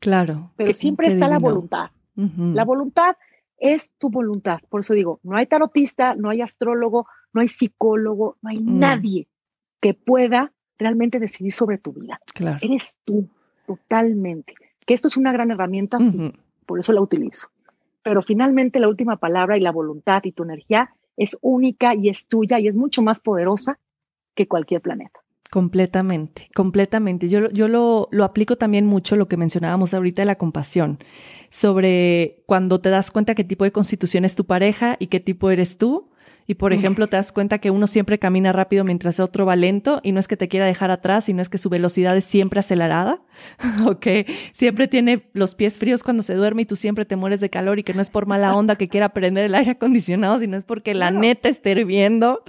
Claro. Pero siempre está la voluntad. La voluntad es tu voluntad. Por eso digo, no hay tarotista, no hay astrólogo, no hay psicólogo, no hay mm. nadie que pueda realmente decidir sobre tu vida. Claro. Eres tú, totalmente. Que esto es una gran herramienta, sí, por eso la utilizo pero finalmente la última palabra y la voluntad y tu energía es única y es tuya y es mucho más poderosa que cualquier planeta. Completamente, completamente. Yo, yo lo, lo, aplico también mucho lo que mencionábamos ahorita de la compasión, sobre cuando te das cuenta qué tipo de constitución es tu pareja y qué tipo eres tú, y por ejemplo, te das cuenta que uno siempre camina rápido mientras otro va lento y no es que te quiera dejar atrás, sino es que su velocidad es siempre acelerada, ¿ok? Siempre tiene los pies fríos cuando se duerme y tú siempre te mueres de calor y que no es por mala onda que quiera prender el aire acondicionado, sino es porque la neta está hirviendo.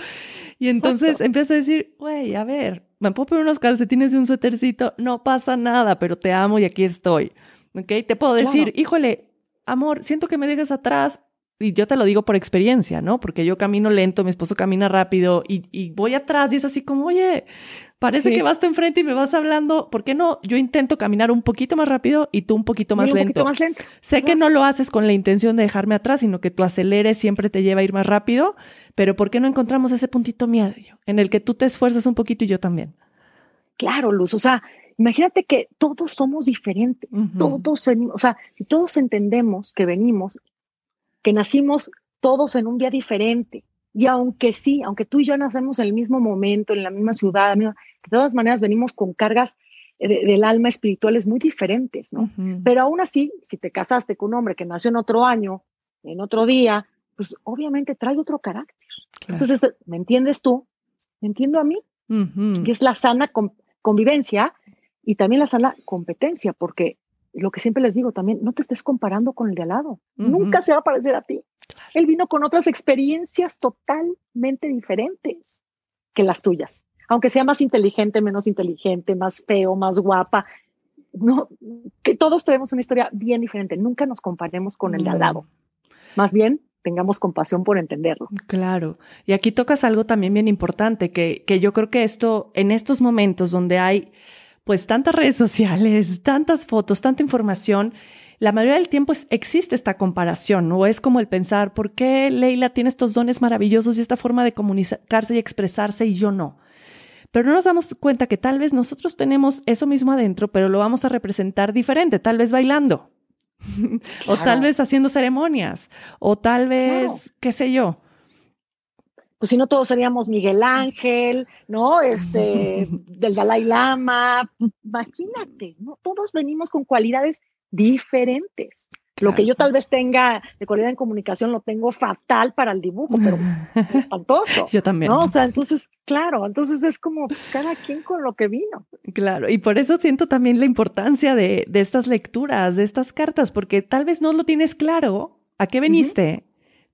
Y entonces empieza a decir, güey, a ver, me puedo poner unos calcetines y un suétercito, no pasa nada, pero te amo y aquí estoy. ¿Ok? Te puedo decir, híjole, amor, siento que me dejas atrás, y yo te lo digo por experiencia, ¿no? Porque yo camino lento, mi esposo camina rápido y, voy atrás y es así como, oye, parece que vas tú enfrente y me vas hablando, ¿por qué no? Yo intento caminar un poquito más rápido y tú un poquito más, lento. más lento. Sé que no lo haces con la intención de dejarme atrás, sino que tu acelere siempre te lleva a ir más rápido, pero ¿por qué no encontramos ese puntito medio en el que tú te esfuerzas un poquito y yo también? Claro, Luz, o sea, imagínate que todos somos diferentes, todos, o sea, todos entendemos que venimos que nacimos todos en un día diferente. Y aunque sí, aunque tú y yo nacemos en el mismo momento, en la misma ciudad, de todas maneras venimos con cargas del alma espirituales muy diferentes, ¿no? Pero aún así, si te casaste con un hombre que nació en otro año, en otro día, pues obviamente trae otro carácter. Entonces, ¿me entiendes tú? ¿Me entiendo a mí? Y es la sana convivencia y también la sana competencia, porque lo que siempre les digo también, no te estés comparando con el de al lado. Nunca se va a parecer a ti. Él vino con otras experiencias totalmente diferentes que las tuyas. Aunque sea más inteligente, menos inteligente, más feo, más guapa. No, que todos tenemos una historia bien diferente. Nunca nos comparemos con el de al lado. Más bien, tengamos compasión por entenderlo. Claro. Y aquí tocas algo también bien importante, que, que yo creo que esto, en estos momentos donde hay pues tantas redes sociales, tantas fotos, tanta información, la mayoría del tiempo existe esta comparación, ¿no? Es como el pensar, ¿por qué Leila tiene estos dones maravillosos y esta forma de comunicarse y expresarse y yo no? Pero no nos damos cuenta que tal vez nosotros tenemos eso mismo adentro, pero lo vamos a representar diferente, tal vez bailando, o tal vez haciendo ceremonias, o tal vez, qué sé yo pues si no todos seríamos Miguel Ángel, ¿no? Este, del Dalai Lama, imagínate, ¿no? Todos venimos con cualidades diferentes. Lo que yo tal vez tenga de cualidad en comunicación lo tengo fatal para el dibujo, pero espantoso. yo también. ¿no? O sea, entonces, claro, entonces es como cada quien con lo que vino. Claro, y por eso siento también la importancia de, de estas lecturas, de estas cartas, porque tal vez no lo tienes claro a qué veniste.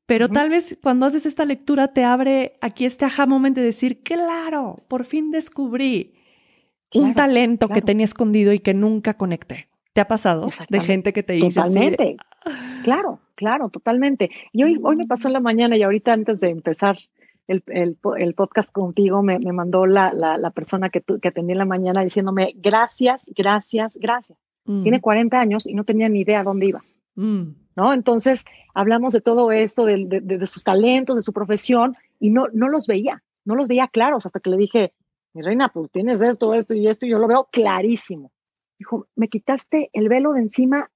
Pero tal vez cuando haces esta lectura te abre aquí este aha moment de decir, claro, por fin descubrí un talento que tenía escondido y que nunca conecté. ¿Te ha pasado de gente que te dice Totalmente. Claro, claro, totalmente. Y hoy, hoy me pasó en la mañana y ahorita antes de empezar el, el, podcast contigo me, me mandó la, la, la, persona que, que atendí en la mañana diciéndome gracias, gracias, gracias. Mm. Tiene 40 años y no tenía ni idea dónde iba. Mm. ¿No? Entonces hablamos de todo esto, de, de, de, sus talentos, de su profesión y no, no los veía, no los veía claros hasta que le dije, mi reina, pues tienes esto, esto y esto y yo lo veo clarísimo. Dijo, me quitaste el velo de encima.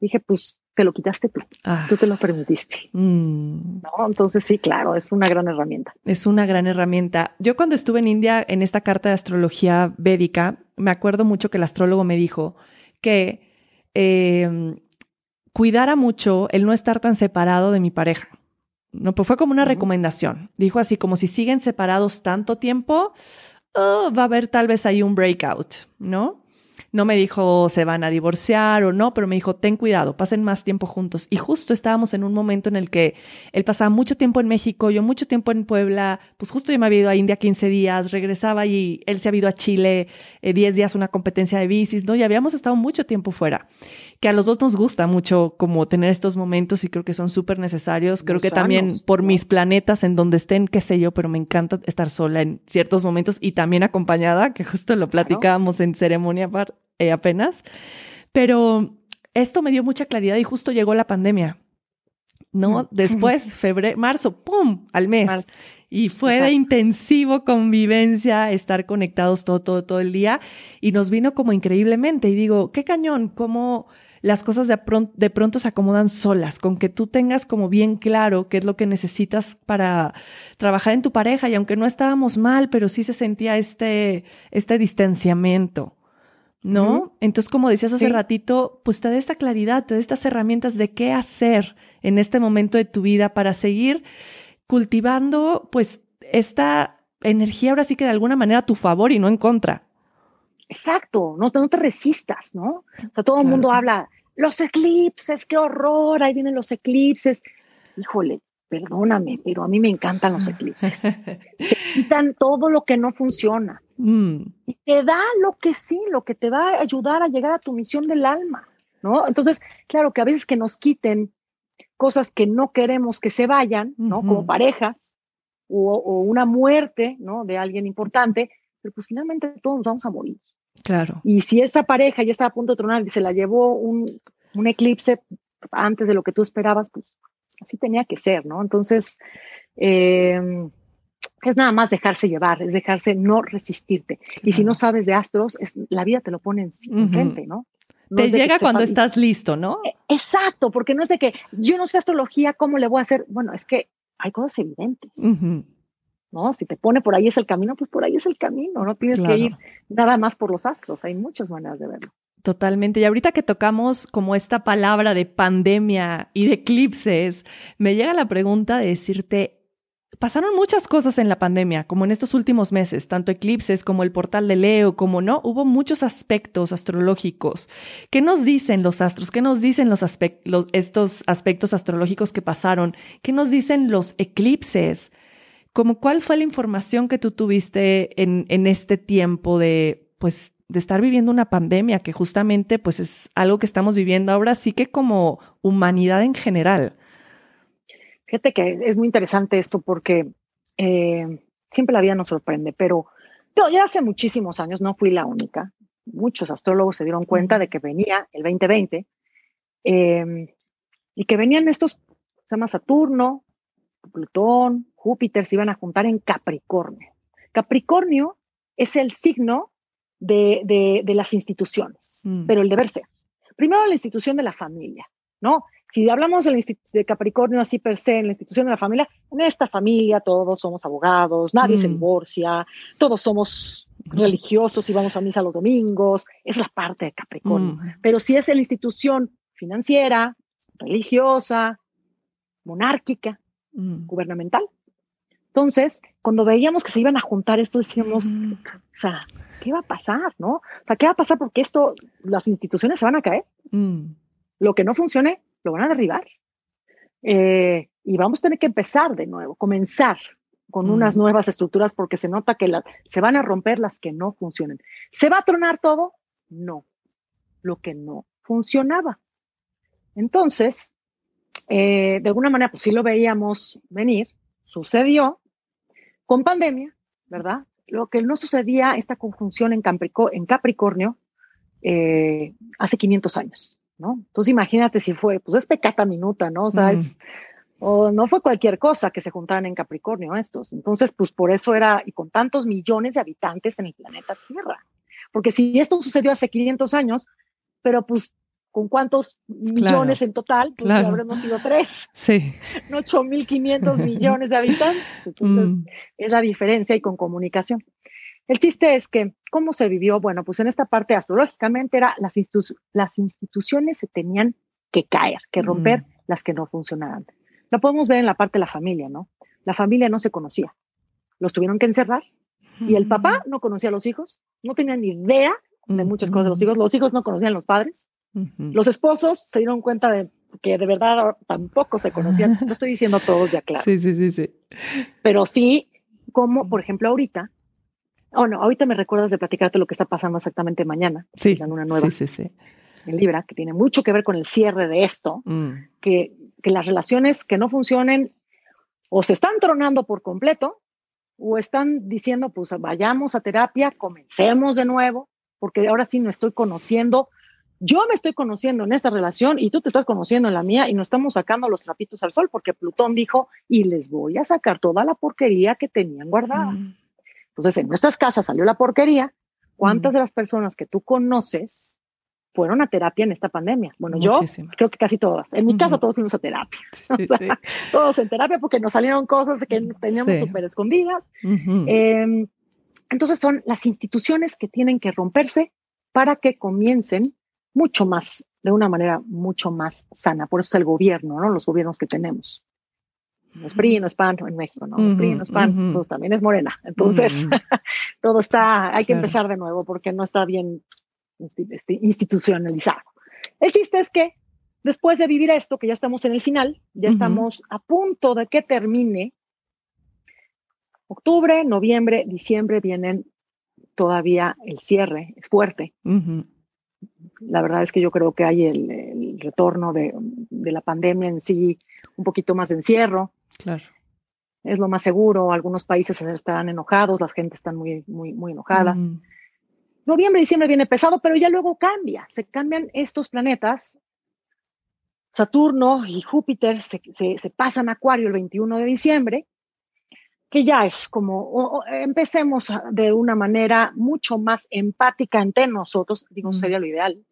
Dije, pues te lo quitaste tú, ah. tú te lo permitiste. Mm. ¿No? Entonces sí, claro, es una gran herramienta. Es una gran herramienta. Yo cuando estuve en India en esta carta de astrología védica, me acuerdo mucho que el astrólogo me dijo que em, cuidara mucho el no estar tan separado de mi pareja. No, pues fue como una recomendación. Dijo así, como si siguen separados tanto tiempo, oh, va a haber tal vez ahí un breakout, ¿no? No me dijo se van a divorciar o no, pero me dijo ten cuidado, pasen más tiempo juntos. Y justo estábamos en un momento en el que él pasaba mucho tiempo en México, yo mucho tiempo en Puebla, pues justo yo me había ido a India 15 días, regresaba y él se había ido a Chile 10 eh, días una competencia de bicis, ¿no? Y habíamos estado mucho tiempo fuera, que a los dos nos gusta mucho como tener estos momentos y creo que son súper necesarios. Creo que también por mis planetas en donde estén, qué sé yo, pero me encanta estar sola en ciertos momentos y también acompañada, que justo lo platicábamos en ceremonia eh, apenas, pero esto me dio mucha claridad y justo llegó la pandemia, ¿no? Mm. Después, febrero, marzo, ¡pum! al mes. Y fue de intensivo convivencia, estar conectados todo, todo, todo el día. Y nos vino como increíblemente. Y digo, qué cañón, cómo las cosas de, pronto, de pronto se acomodan solas, con que tú tengas como bien claro qué es lo que necesitas para trabajar en tu pareja. Y aunque no estábamos mal, pero sí se sentía este, este distanciamiento. ¿no? Entonces, como decías hace ratito, pues te da esta claridad, te da estas herramientas de qué hacer en este momento de tu vida para seguir cultivando, pues, esta energía ahora sí que de alguna manera a tu favor y no en contra. Exacto, no, no te resistas, ¿no? O sea, todo el mundo habla, los eclipses, qué horror, ahí vienen los eclipses. Híjole, perdóname, pero a mí me encantan los eclipses. te quitan todo lo que no funciona. Mm. Y te da lo que sí, lo que te va a ayudar a llegar a tu misión del alma, ¿no? Entonces, claro que a veces que nos quiten cosas que no queremos que se vayan, ¿no? Como parejas o, una muerte, ¿no? De alguien importante, pero pues finalmente todos vamos a morir. Claro. Y si esa pareja ya está a punto de tronar y se la llevó un, un eclipse antes de lo que tú esperabas, pues así tenía que ser, ¿no? Entonces, eh, es nada más dejarse llevar, es dejarse no resistirte. Y si no sabes de astros, es, la vida te lo pone en frente, ¿no? te llega cuando estás listo, ¿no? E, exacto, porque no es de que yo no sé astrología, ¿cómo le voy a hacer? Bueno, es que hay cosas evidentes. ¿No? Si te pone por ahí es el camino, pues por ahí es el camino, no tienes que ir nada más por los astros, hay muchas maneras de verlo. Totalmente. Y ahorita que tocamos como esta palabra de pandemia y de eclipses, me llega la pregunta de decirte, pasaron muchas cosas en la pandemia, como en estos últimos meses, tanto eclipses como el portal de Leo, como no, hubo muchos aspectos astrológicos. ¿Qué nos dicen los astros? ¿Qué nos dicen los, aspectos, estos aspectos astrológicos que pasaron? ¿Qué nos dicen los eclipses? Como cuál fue la información que tú tuviste en, en este tiempo de, pues, de estar viviendo una pandemia, que justamente, pues, es algo que estamos viviendo ahora, sí que como humanidad en general. Fíjate que es muy interesante esto porque eh, siempre la vida nos sorprende, pero ya hace muchísimos años no fui la única. Muchos astrólogos se dieron cuenta de que venía el 2020 em, y que venían estos, se llama Saturno, Plutón, Júpiter, se iban a juntar en Capricornio. Capricornio es el signo de, las instituciones, mm. pero el deber ser. Primero la institución de la familia, ¿no? Si hablamos de, Capricornio así per se, en la institución de la familia, en esta familia todos somos abogados, nadie se mm. divorcia, todos somos religiosos y vamos a misa los domingos, es la parte de Capricornio. Mm. Pero si es la institución financiera, religiosa, monárquica, mm. gubernamental. Entonces, cuando veíamos que se iban a juntar esto, decíamos, o sea, ¿qué va a pasar? ¿No? O sea, ¿qué va a pasar? Porque esto, las instituciones se van a caer. Lo que no funcione, lo van a derribar. Eh, y vamos a tener que empezar de nuevo, comenzar con unas mm. nuevas estructuras porque se nota que se van a romper las que no funcionen. ¿Se va a tronar todo? No. lo que no funcionaba. Entonces, eh, de alguna manera, pues sí lo veíamos venir, sucedió con pandemia, ¿verdad? Lo que no sucedía, esta conjunción en, Capricornio, eh, hace 500 años, ¿no? Entonces imagínate si fue, pues es pecata minuta, ¿no? O sea, es, o no fue cualquier cosa que se juntaran en Capricornio estos. Entonces, pues por eso era, y con tantos millones de habitantes en el planeta Tierra. Porque si esto sucedió hace 500 años, pero pues con cuántos millones en total, pues habremos sido tres. Sí. No 8.500 millones de habitantes. Entonces, mm. es la diferencia y con comunicación. El chiste es que, ¿cómo se vivió? Bueno, pues en esta parte astrológicamente era las, las instituciones se tenían que caer, que romper mm. las que no funcionaban. Lo podemos ver en la parte de la familia, ¿no? La familia no se conocía. Los tuvieron que encerrar y el papá no conocía a los hijos, no tenía ni idea de muchas cosas de los hijos, los hijos no conocían a los padres, los esposos se dieron cuenta de que de verdad tampoco se conocían. No estoy diciendo todos ya claro. Sí, sí, sí, sí. Pero sí, como por ejemplo ahorita, oh no, ahorita me recuerdas de platicarte lo que está pasando exactamente mañana. Sí. una nueva. Sí, sí, sí. En Libra, que tiene mucho que ver con el cierre de esto, mm. que, que las relaciones que no funcionen o se están tronando por completo o están diciendo, pues vayamos a terapia, comencemos de nuevo, porque ahora sí me estoy conociendo, yo me estoy conociendo en esta relación y tú te estás conociendo en la mía y nos estamos sacando los trapitos al sol porque Plutón dijo, y les voy a sacar toda la porquería que tenían guardada. Mm. Entonces, en nuestras casas salió la porquería. ¿Cuántas mm. de las personas que tú conoces fueron a terapia en esta pandemia? Bueno, yo creo que casi todas. En mi casa todos fuimos a terapia. Todos en terapia porque nos salieron cosas que teníamos súper escondidas. Em, entonces son las instituciones que tienen que romperse para que comiencen mucho más, de una manera mucho más sana. Por eso es el gobierno, ¿no? Los gobiernos que tenemos. No es PRI, no es PAN en México, ¿no? No es PRI, no es PAN, pues también es Morena. Entonces, todo está, hay que empezar de nuevo porque no está bien este, institucionalizado. El chiste es que después de vivir esto, que ya estamos en el final, ya estamos a punto de que termine octubre, noviembre, diciembre, vienen todavía el cierre, es fuerte la verdad es que yo creo que hay el, retorno de, la pandemia en sí, un poquito más de encierro. Claro. Es lo más seguro. Algunos países estarán enojados, la gente está muy, muy, muy enojadas. Mm. Noviembre, diciembre viene pesado, pero ya luego cambia. Se cambian estos planetas. Saturno y Júpiter se, se pasan a Acuario el 21 de diciembre que ya es como, empecemos de una manera mucho más empática entre nosotros, digo, sería lo ideal,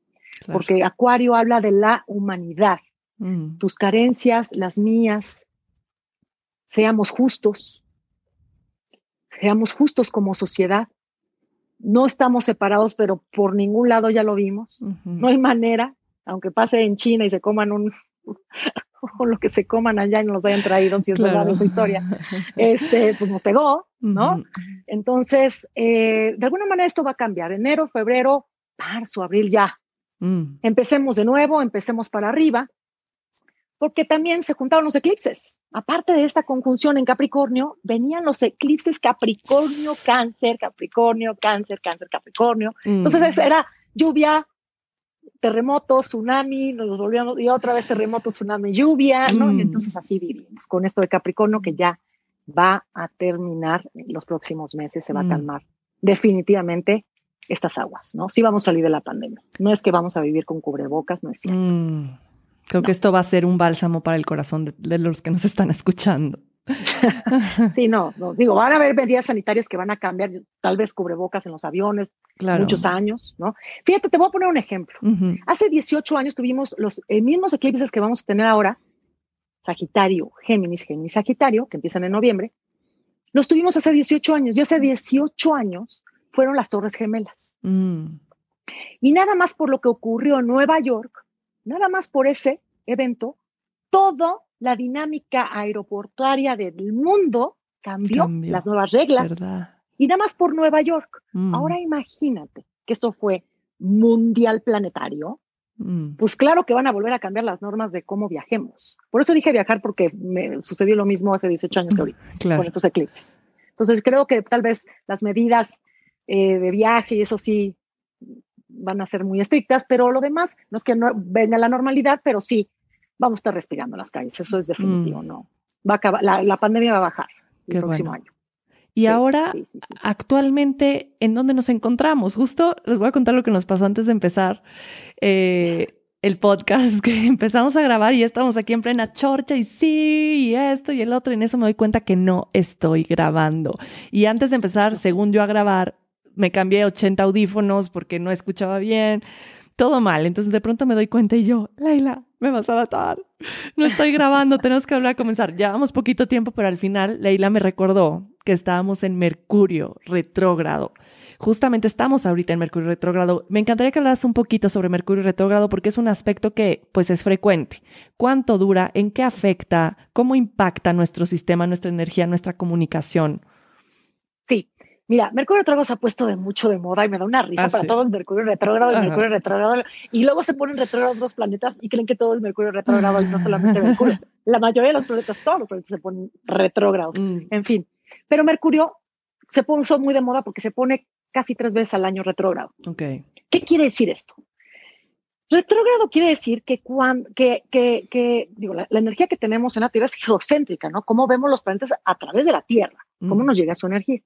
porque Acuario habla de la humanidad, mm. tus carencias, las mías, seamos justos, seamos justos como sociedad. No estamos separados, pero por ningún lado ya lo vimos. No hay manera, aunque pase en China y se coman un, o lo que se coman allá y nos los hayan traído, si es verdad esa historia, este, pues nos pegó, ¿no? Entonces, eh, de alguna manera esto va a cambiar. Enero, febrero, marzo, abril, ya. Mm. Empecemos de nuevo, empecemos para arriba, porque también se juntaron los eclipses. Aparte de esta conjunción en Capricornio, venían los eclipses Capricornio, Cáncer, Capricornio, Cáncer, Cáncer, Capricornio. Entonces era lluvia, terremoto, tsunami, nos volvíamos y otra vez terremoto, tsunami, lluvia, ¿no? Y mm. entonces así vivimos con esto de Capricornio que ya va a terminar en los próximos meses, se va a mm. calmar definitivamente estas aguas, ¿no? Sí vamos a salir de la pandemia. No es que vamos a vivir con cubrebocas, no es cierto. Mm. Creo que esto va a ser un bálsamo para el corazón de los que nos están escuchando. sí, no, no, digo, van a haber medidas sanitarias que van a cambiar, tal vez cubrebocas en los aviones, muchos años, ¿no? Fíjate, te voy a poner un ejemplo. Hace 18 años tuvimos los mismos eclipses que vamos a tener ahora, Sagitario, Géminis, Géminis, Sagitario, que empiezan en noviembre, los tuvimos hace 18 años, y hace 18 años fueron las Torres Gemelas. Mm. Y nada más por lo que ocurrió en Nueva York, nada más por ese evento, todo la dinámica aeroportuaria del mundo cambió, las nuevas reglas. Y nada más por Nueva York. Mm. Ahora imagínate que esto fue mundial planetario. Mm. Pues claro que van a volver a cambiar las normas de cómo viajemos. Por eso dije viajar porque me sucedió lo mismo hace 18 años que ahorita, con estos eclipses. Entonces creo que tal vez las medidas eh, de viaje y eso sí van a ser muy estrictas, pero lo demás no es que no venga la normalidad, pero sí, vamos a estar respirando en las calles, eso es definitivo, mm. ¿no? Va a acabar, la, pandemia va a bajar el próximo año. Y ahora, actualmente, ¿en dónde nos encontramos? Justo les voy a contar lo que nos pasó antes de empezar eh, el podcast, que empezamos a grabar y ya estamos aquí en plena chorcha y sí, y esto y el otro, y en eso me doy cuenta que no estoy grabando. Y antes de empezar, según yo a grabar, me cambié 80 audífonos porque no escuchaba bien, todo mal. Entonces de pronto me doy cuenta y yo, Laila, me vas a matar. No estoy grabando, tenemos que hablar a comenzar. Llevamos poquito tiempo, pero al final Leila me recordó que estábamos en Mercurio retrógrado. Justamente estamos ahorita en Mercurio retrógrado. Me encantaría que hablas un poquito sobre Mercurio retrógrado porque es un aspecto que pues es frecuente. ¿Cuánto dura? ¿En qué afecta? ¿Cómo impacta nuestro sistema, nuestra energía, nuestra comunicación? Mira, Mercurio retrógrado se ha puesto de mucho de moda y me da una risa ah, para todos Mercurio retrógrado y Mercurio retrógrado. Y luego se ponen retrógrados los planetas y creen que todo es Mercurio retrógrado y no solamente Mercurio. La mayoría de los planetas, todos los planetas se ponen retrógrados. Mm. En fin. Pero Mercurio se puso muy de moda porque se pone casi tres veces al año retrógrado. Okay. ¿Qué quiere decir esto? Retrógrado quiere decir que, cuando, que, que, que digo, la, energía que tenemos en la Tierra es geocéntrica, ¿no? Cómo vemos los planetas a través de la Tierra, cómo mm. nos llega su energía.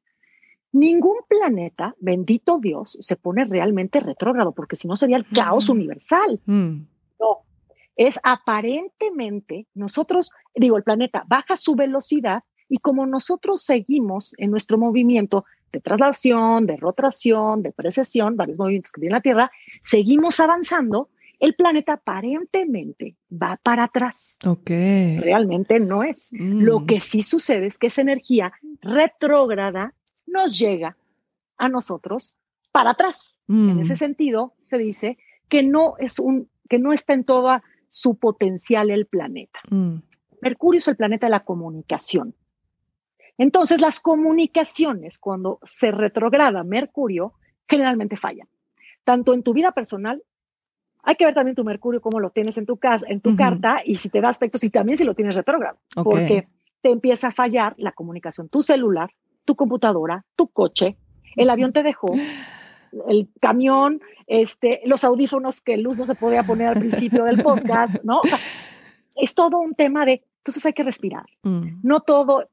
Ningún planeta, bendito Dios, se pone realmente retrógrado, porque si no sería el caos mm. universal. Mm. No, es aparentemente nosotros, digo, el planeta baja su velocidad y como nosotros seguimos en nuestro movimiento de traslación, de rotación, de precesión, varios movimientos que tiene la Tierra, seguimos avanzando, el planeta aparentemente va para atrás. Ok. Realmente no es. Lo mm. que sí sucede es que esa energía retrógrada nos llega a nosotros para atrás. En mm. ese sentido, se dice que no es un, que no está en toda su potencial el planeta. Mm. Mercurio es el planeta de la comunicación. Entonces, las comunicaciones, cuando se retrograda Mercurio, generalmente fallan. Tanto en tu vida personal, hay que ver también tu Mercurio, cómo lo tienes en tu, casa, en tu carta, y si te da aspectos, y también si lo tienes retrógrado, porque te empieza a fallar la comunicación, tu celular, tu computadora, tu coche, el avión te dejó, el camión, este, los audífonos que Luz no se podía poner al principio del podcast, ¿no? es todo un tema de, entonces hay que respirar. Mm. No todo,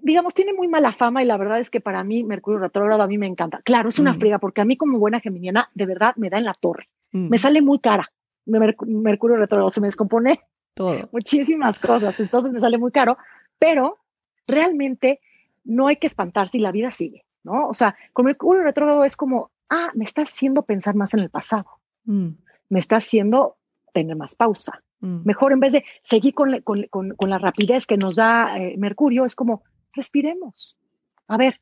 digamos, tiene muy mala fama y la verdad es que para mí Mercurio retrógrado a mí me encanta. Claro, es una mm. friga porque a mí como buena geminiana de verdad me da en la torre. Mm. Me sale muy cara. Mercurio retrógrado se me descompone todo. muchísimas cosas, entonces me sale muy caro, pero realmente no hay que espantarse y la vida sigue, ¿no? O sea, con Mercurio retrógrado es como, ah, me está haciendo pensar más en el pasado, mm. me está haciendo tener más pausa. Mm. Mejor en vez de seguir con, la rapidez que nos da eh, Mercurio, es como, respiremos. A ver,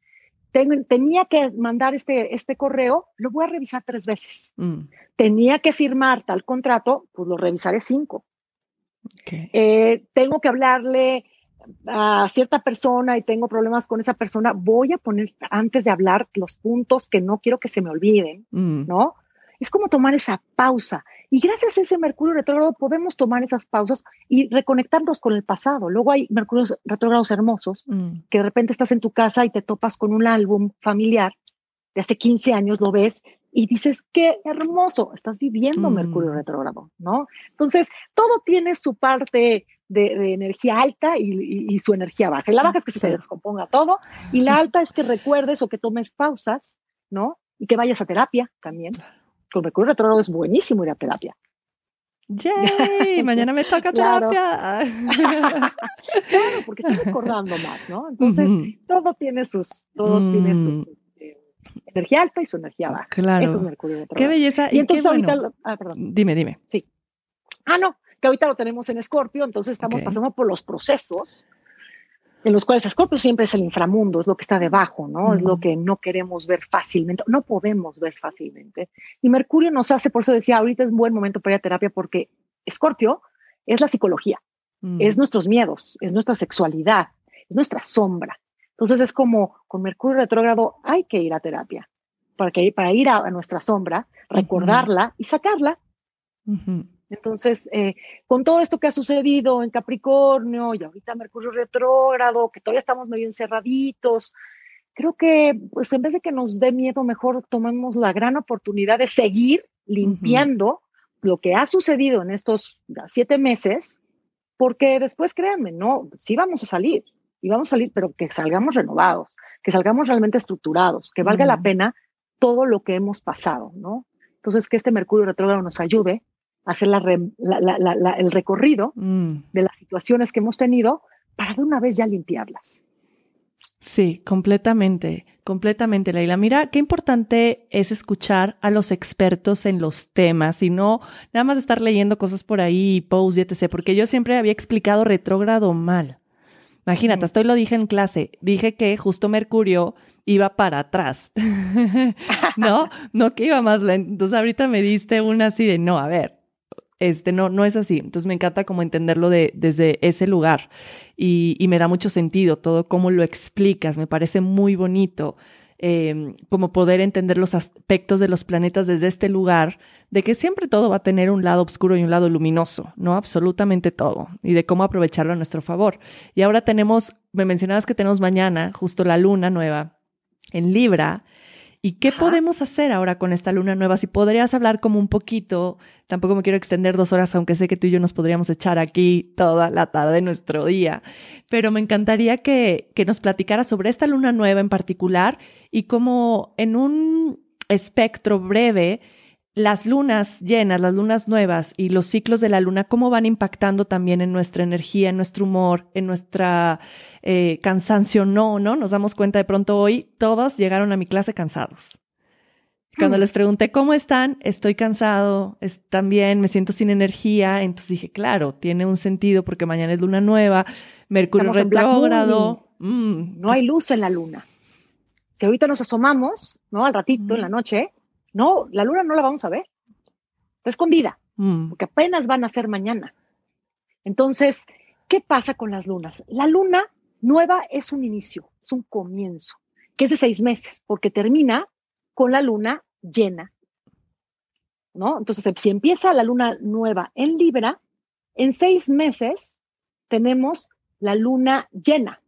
tenía que mandar este, este correo, lo voy a revisar tres veces. Mm. Tenía que firmar tal contrato, pues lo revisaré cinco. Eh, tengo que hablarle a cierta persona y tengo problemas con esa persona, voy a poner antes de hablar los puntos que no quiero que se me olviden, mm. ¿no? Es como tomar esa pausa. Y gracias a ese Mercurio retrógrado podemos tomar esas pausas y reconectarnos con el pasado. Luego hay Mercurios retrógrados hermosos, mm. que de repente estás en tu casa y te topas con un álbum familiar de hace 15 años, lo ves y dices, qué hermoso, estás viviendo mm. Mercurio retrógrado, ¿no? Entonces, todo tiene su parte de, energía alta y, su energía baja. Y la baja es que se te descomponga todo y la alta es que recuerdes o que tomes pausas, ¿no? Y que vayas a terapia también. Con Mercurio retrógrado es buenísimo ir a terapia. ¡Yay! Mañana me toca terapia. claro, porque estás recordando más, ¿no? Entonces, todo tiene sus, todo tiene su mm. eh, energía alta y su energía baja. Claro. Eso es Mercurio retrógrado. Qué belleza. Y, entonces ahorita, ah, perdón. Dime, dime. Sí. Ah, no, que ahorita lo tenemos en Escorpio, entonces estamos pasando por los procesos en los cuales Escorpio siempre es el inframundo, es lo que está debajo, ¿no? Es lo que no queremos ver fácilmente, no podemos ver fácilmente. Y Mercurio nos hace, por eso decía, ahorita es un buen momento para ir a terapia porque Escorpio es la psicología, mm. es nuestros miedos, es nuestra sexualidad, es nuestra sombra. Entonces es como con Mercurio retrógrado hay que ir a terapia para, que, para ir a, nuestra sombra, recordarla y sacarla. Entonces, eh, con todo esto que ha sucedido en Capricornio y ahorita Mercurio retrógrado, que todavía estamos medio encerraditos, creo que pues en vez de que nos dé miedo, mejor tomemos la gran oportunidad de seguir limpiando lo que ha sucedido en estos siete meses, porque después créanme, no, sí vamos a salir, y vamos a salir, pero que salgamos renovados, que salgamos realmente estructurados, que valga la pena todo lo que hemos pasado, ¿no? Entonces, que este Mercurio retrógrado nos ayude hacer el recorrido mm. de las situaciones que hemos tenido para de una vez ya limpiarlas. Sí, completamente, completamente, Leila. Mira, qué importante es escuchar a los expertos en los temas y no nada más estar leyendo cosas por ahí, posts y etc., porque yo siempre había explicado retrógrado mal. Imagínate, esto lo dije en clase, dije que justo Mercurio iba para atrás, ¿no? No que iba más lento. Entonces ahorita me diste una así de, no, a ver, este, no, no es así. Entonces me encanta como entenderlo de, desde ese lugar y, y, me da mucho sentido todo cómo lo explicas, me parece muy bonito. Em, como poder entender los aspectos de los planetas desde este lugar, de que siempre todo va a tener un lado oscuro y un lado luminoso, ¿no? Absolutamente todo, y de cómo aprovecharlo a nuestro favor. Y ahora tenemos, me mencionabas que tenemos mañana justo la luna nueva en Libra, ¿Y qué podemos hacer ahora con esta luna nueva? Si podrías hablar como un poquito, tampoco me quiero extender dos horas, aunque sé que tú y yo nos podríamos echar aquí toda la tarde de nuestro día, pero me encantaría que, que nos platicara sobre esta luna nueva en particular y cómo en un espectro breve las lunas llenas, las lunas nuevas y los ciclos de la luna, cómo van impactando también en nuestra energía, en nuestro humor, en nuestra eh, cansancio, no, ¿no? Nos damos cuenta de pronto hoy, todos llegaron a mi clase cansados. Cuando mm. les pregunté cómo están, estoy cansado, también me siento sin energía, entonces dije, claro, tiene un sentido porque mañana es luna nueva, Mercurio retrógrado. Mm, no hay luz en la luna. Si ahorita nos asomamos, ¿no? Al ratito, en la noche, no, la luna no la vamos a ver. Está escondida, mm. porque apenas van a ser mañana. Entonces, ¿qué pasa con las lunas? La luna nueva es un inicio, es un comienzo, que es de seis meses, porque termina con la luna llena. ¿No? Entonces, si empieza la luna nueva en Libra, en seis meses tenemos la luna llena,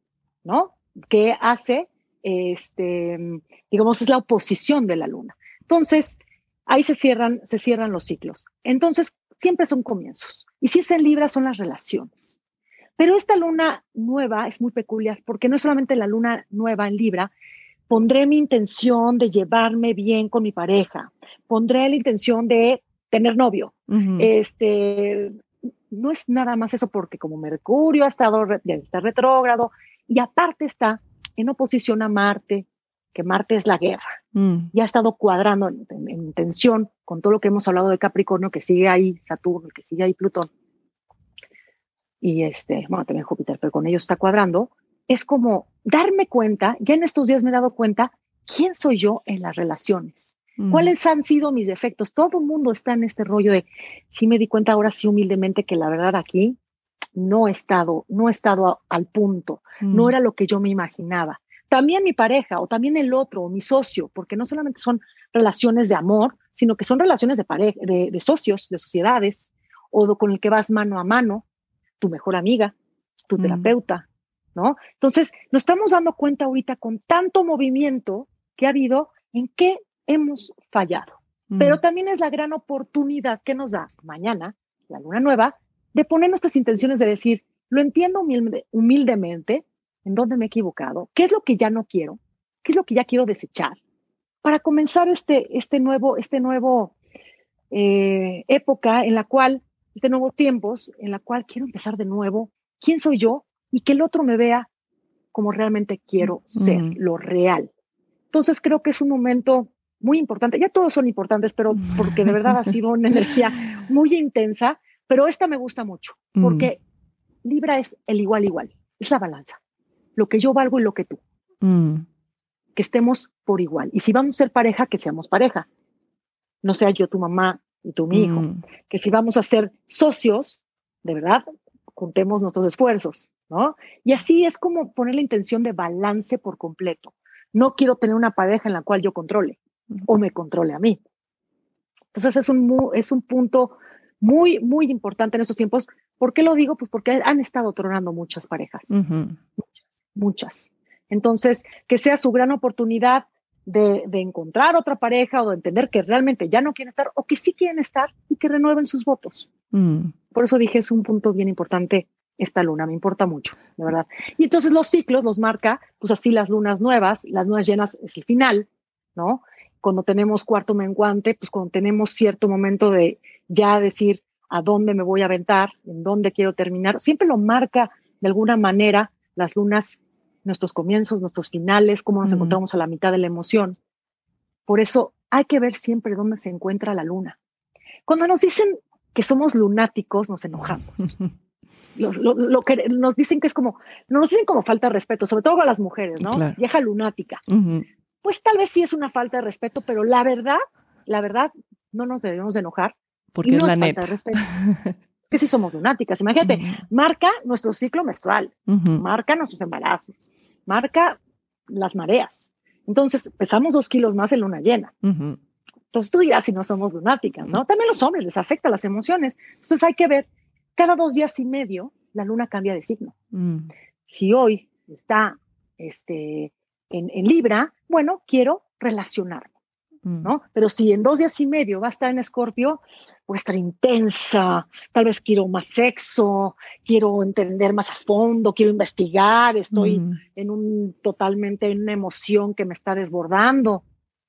¿no? Que hace, este, digamos, es la oposición de la luna. Entonces, ahí se cierran, se cierran los ciclos. Entonces, siempre son comienzos. Y si es en Libra, son las relaciones. Pero esta luna nueva es muy peculiar porque no es solamente la luna nueva en Libra, pondré mi intención de llevarme bien con mi pareja, pondré la intención de tener novio. Este, no es nada más eso porque como Mercurio ha estado, está retrógrado y aparte está en oposición a Marte, que Marte es la guerra. Mm. Ya ha estado cuadrando en, tensión con todo lo que hemos hablado de Capricornio, que sigue ahí Saturno, que sigue ahí Plutón. Y este, bueno, también Júpiter, pero con ellos está cuadrando. Es como darme cuenta, ya en estos días me he dado cuenta, quién soy yo en las relaciones. Mm. ¿Cuáles han sido mis defectos? Todo el mundo está en este rollo de, sí me di cuenta ahora sí humildemente que la verdad aquí no he estado, no he estado al punto, no mm. era lo que yo me imaginaba también mi pareja o también el otro o mi socio, porque no solamente son relaciones de amor, sino que son relaciones de, pareja, de, socios, de sociedades, o con el que vas mano a mano, tu mejor amiga, tu mm. terapeuta, ¿no? Entonces, nos estamos dando cuenta ahorita con tanto movimiento que ha habido en qué hemos fallado. Mm. Pero también es la gran oportunidad que nos da mañana, la luna nueva, de poner nuestras intenciones de decir, lo entiendo humildemente, en dónde me he equivocado, qué es lo que ya no quiero, qué es lo que ya quiero desechar, para comenzar este, este nuevo, este nuevo eh, época en la cual, este nuevo tiempos, en la cual quiero empezar de nuevo, quién soy yo y que el otro me vea como realmente quiero ser, lo real. Entonces creo que es un momento muy importante. Ya todos son importantes, pero porque de verdad ha sido una energía muy intensa, pero esta me gusta mucho, porque Libra es el igual igual, es la balanza lo que yo valgo y lo que tú. Mm. Que estemos por igual. Y si vamos a ser pareja, que seamos pareja. No sea yo tu mamá y tú mi hijo. Mm. Que si vamos a ser socios, de verdad, juntemos nuestros esfuerzos, ¿no? Y así es como poner la intención de balance por completo. No quiero tener una pareja en la cual yo controle o me controle a mí. Entonces es un, es un punto muy, muy importante en estos tiempos. ¿Por qué lo digo? Pues porque han estado tronando muchas parejas muchas. Entonces, que sea su gran oportunidad de, encontrar otra pareja o de entender que realmente ya no quieren estar o que sí quieren estar y que renueven sus votos. Mm. Por eso dije, es un punto bien importante esta luna, me importa mucho, de verdad. Y entonces los ciclos los marca, pues así las lunas nuevas, las lunas llenas es el final, ¿no? Cuando tenemos cuarto menguante, pues cuando tenemos cierto momento de ya decir a dónde me voy a aventar, en dónde quiero terminar, siempre lo marca de alguna manera las lunas nuestros comienzos, nuestros finales, cómo nos encontramos a la mitad de la emoción. Por eso hay que ver siempre dónde se encuentra la luna. Cuando nos dicen que somos lunáticos, nos enojamos. lo, que nos dicen que es como, no nos dicen como falta de respeto, sobre todo a las mujeres, ¿no? Vieja lunática. Pues tal vez sí es una falta de respeto, pero la verdad, la verdad, no nos debemos de enojar. Porque no es, la falta de respeto. que si somos lunáticas. Imagínate, marca nuestro ciclo menstrual, marca nuestros embarazos, marca las mareas. Entonces, pesamos dos kilos más en luna llena. Entonces tú dirás si no somos lunáticas, ¿no? También los hombres les afecta las emociones. Entonces hay que ver, cada dos días y medio la luna cambia de signo. Mm. Si hoy está este, en, en Libra, bueno, quiero relacionarme. Mm. ¿no? Pero si en dos días y medio va a estar en Escorpio, estar intensa, tal vez quiero más sexo, quiero entender más a fondo, quiero investigar, estoy mm. en un totalmente en una emoción que me está desbordando.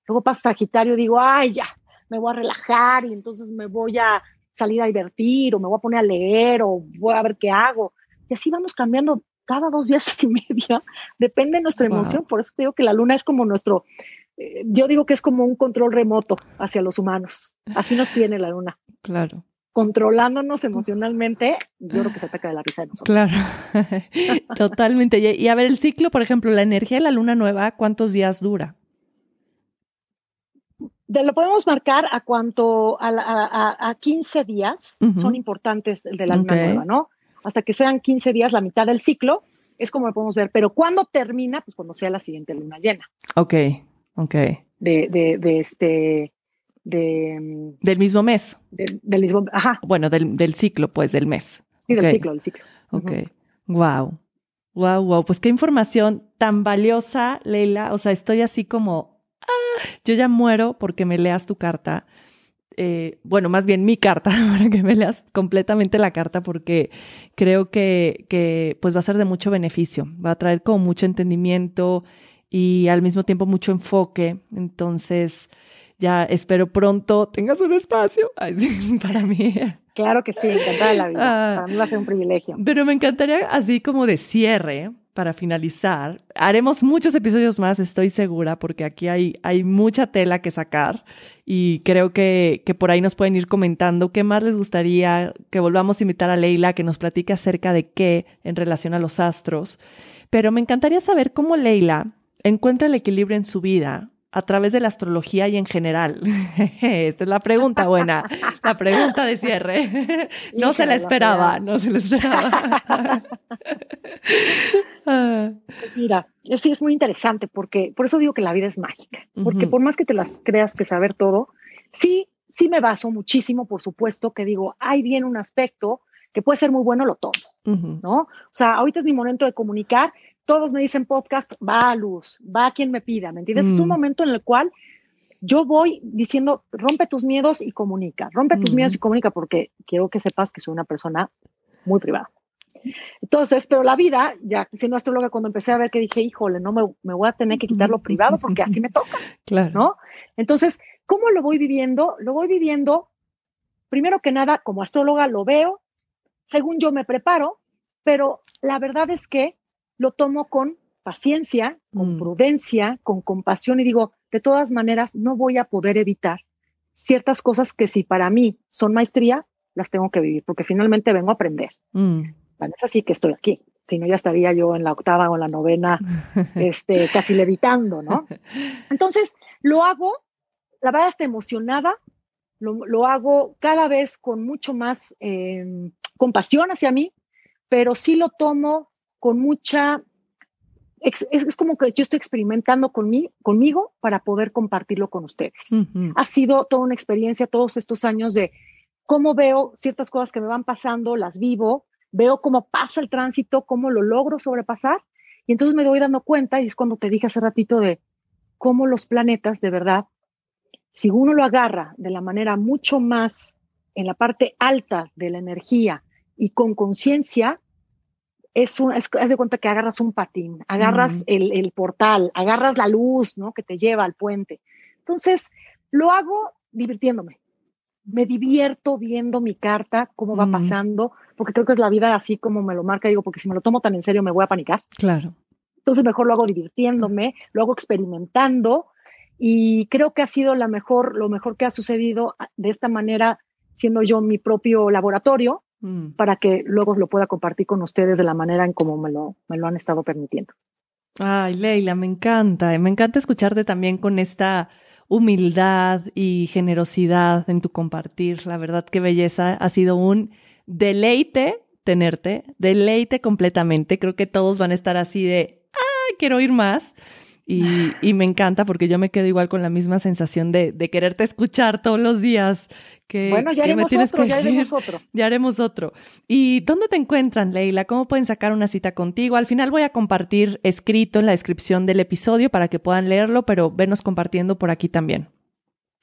Luego pasa Sagitario, digo, ay, ya, me voy a relajar y entonces me voy a salir a divertir o me voy a poner a leer o voy a ver qué hago. Y así vamos cambiando cada dos días y medio, depende de nuestra emoción. Por eso te digo que la luna es como nuestro, yo digo que es como un control remoto hacia los humanos. Así nos tiene la luna. Claro. Controlándonos emocionalmente, yo creo que se ataca de la risa de nosotros. Claro, totalmente. Y a ver, el ciclo, por ejemplo, la energía de la luna nueva, ¿cuántos días dura? lo podemos marcar a cuanto a, 15 días son importantes de la luna nueva, ¿no? Hasta que sean 15 días, la mitad del ciclo, es como lo podemos ver. Pero ¿cuándo termina? Pues cuando sea la siguiente luna llena. Ok, Ok. De, de, de este. De, mm, del mismo mes. del mismo, ajá. Bueno, del, del, ciclo, pues, del mes. Sí, del ciclo, del ciclo. Ok. Wow. Wow, wow. Pues qué información tan valiosa, Leila. O sea, estoy así como. Ah, yo ya muero porque me leas tu carta. Eh, bueno, más bien mi carta, para que me leas completamente la carta, porque creo que, que pues va a ser de mucho beneficio. Va a traer como mucho entendimiento y al mismo tiempo mucho enfoque. Entonces, ya espero pronto tengas un espacio para mí. Claro que sí, encantada la vida. Ah. para mí va a ser un privilegio. Pero me encantaría, así como de cierre, para finalizar, haremos muchos episodios más, estoy segura, porque aquí hay, hay mucha tela que sacar y creo que, que por ahí nos pueden ir comentando qué más les gustaría que volvamos a invitar a Leila, que nos platique acerca de qué en relación a los astros. Pero me encantaría saber cómo Leila encuentra el equilibrio en su vida a través de la astrología y en general? Esta es la pregunta buena, la pregunta de cierre. No se la esperaba, no se la esperaba. Pues mira, sí es muy interesante porque por eso digo que la vida es mágica, porque por más que te las creas que saber todo, sí, sí me baso muchísimo, por supuesto, que digo, hay bien un aspecto que puede ser muy bueno, lo tomo, ¿no? O sea, ahorita es mi momento de comunicar todos me dicen podcast, va a luz, va a quien me pida, ¿me entiendes? Es un mm. momento en el cual yo voy diciendo, rompe tus miedos y comunica, rompe tus miedos y comunica, porque quiero que sepas que soy una persona muy privada. Entonces, pero la vida, ya siendo astróloga, cuando empecé a ver que dije, híjole, no me, me voy a tener que quitar lo privado porque así me toca. Claro. ¿No? Entonces, ¿cómo lo voy viviendo? Lo voy viviendo, primero que nada, como astróloga lo veo, según yo me preparo, pero la verdad es que lo tomo con paciencia, con mm. prudencia, con compasión y digo, de todas maneras, no voy a poder evitar ciertas cosas que si para mí son maestría, las tengo que vivir, porque finalmente vengo a aprender. Mm. Es así que estoy aquí. Si no, ya estaría yo en la octava o en la novena, este, casi levitando, ¿no? Entonces, lo hago, la verdad está emocionada, lo, hago cada vez con mucho más em, compasión hacia mí, pero sí lo tomo con mucha, es, como que yo estoy experimentando conmigo para poder compartirlo con ustedes. Ha sido toda una experiencia todos estos años de cómo veo ciertas cosas que me van pasando, las vivo, veo cómo pasa el tránsito, cómo lo logro sobrepasar Y entonces me doy dando cuenta, y es cuando te dije hace ratito de cómo los planetas, de verdad, si uno lo agarra de la manera mucho más en la parte alta de la energía y con conciencia, es, un, es, de cuenta que agarras un patín, agarras el, el, portal, agarras la luz, ¿no? Que te lleva al puente. Entonces, lo hago divirtiéndome. Me divierto viendo mi carta, cómo va pasando, porque creo que es la vida así como me lo marca. Digo, porque si me lo tomo tan en serio me voy a panicar. Claro. Entonces, mejor lo hago divirtiéndome, lo hago experimentando y creo que ha sido la mejor, lo mejor que ha sucedido de esta manera, siendo yo mi propio laboratorio, mm. para que luego lo pueda compartir con ustedes de la manera en como me lo, me lo han estado permitiendo. Ay, Leila, me encanta. Me encanta escucharte también con esta humildad y generosidad en tu compartir. La verdad, qué belleza. Ha sido un deleite tenerte, deleite completamente. Creo que todos van a estar así de, ah, quiero ir más. Y, me encanta porque yo me quedo igual con la misma sensación de, quererte escuchar todos los días. Que, bueno, ya haremos otro, ya haremos otro. Ya haremos otro. ¿Y dónde te encuentran, Leila? ¿Cómo pueden sacar una cita contigo? Al final voy a compartir escrito en la descripción del episodio para que puedan leerlo, pero venos compartiendo por aquí también.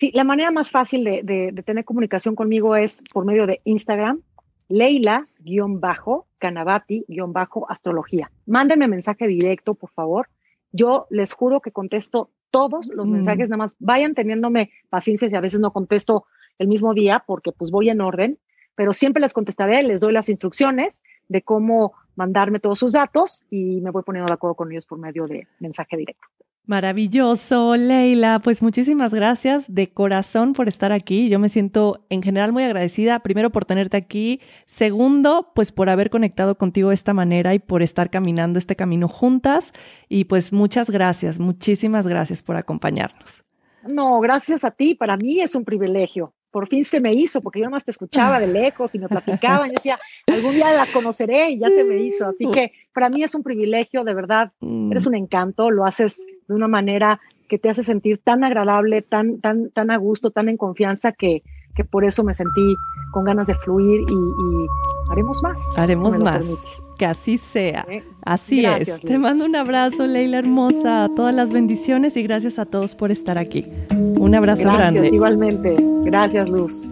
Sí, la manera más fácil de, de tener comunicación conmigo es por medio de Instagram, Leila-Canabati-Astrología. Mándenme mensaje directo, por favor yo les juro que contesto todos los mm. mensajes, nada más vayan teniéndome paciencia si a veces no contesto el mismo día porque pues voy en orden, pero siempre les contestaré, les doy las instrucciones de cómo mandarme todos sus datos y me voy poniendo de acuerdo con ellos por medio de mensaje directo. Maravilloso, Leila. Pues muchísimas gracias de corazón por estar aquí. Yo me siento en general muy agradecida, primero por tenerte aquí, segundo, pues por haber conectado contigo de esta manera y por estar caminando este camino juntas. Y pues muchas gracias, muchísimas gracias por acompañarnos. No, gracias a ti. Para mí es un privilegio por fin se me hizo, porque yo más te escuchaba de lejos y me platicaban, y decía, algún día la conoceré y ya se me hizo. Así que para mí es un privilegio, de verdad, mm. eres un encanto, lo haces de una manera que te hace sentir tan agradable, tan, tan, tan a gusto, tan en confianza que, que por eso me sentí con ganas de fluir y, haremos más. Haremos más. Que así sea. Así es. Te mando un abrazo, Leila hermosa. Todas las bendiciones y gracias a todos por estar aquí. Un abrazo gracias, grande. Igualmente. Gracias, Luz.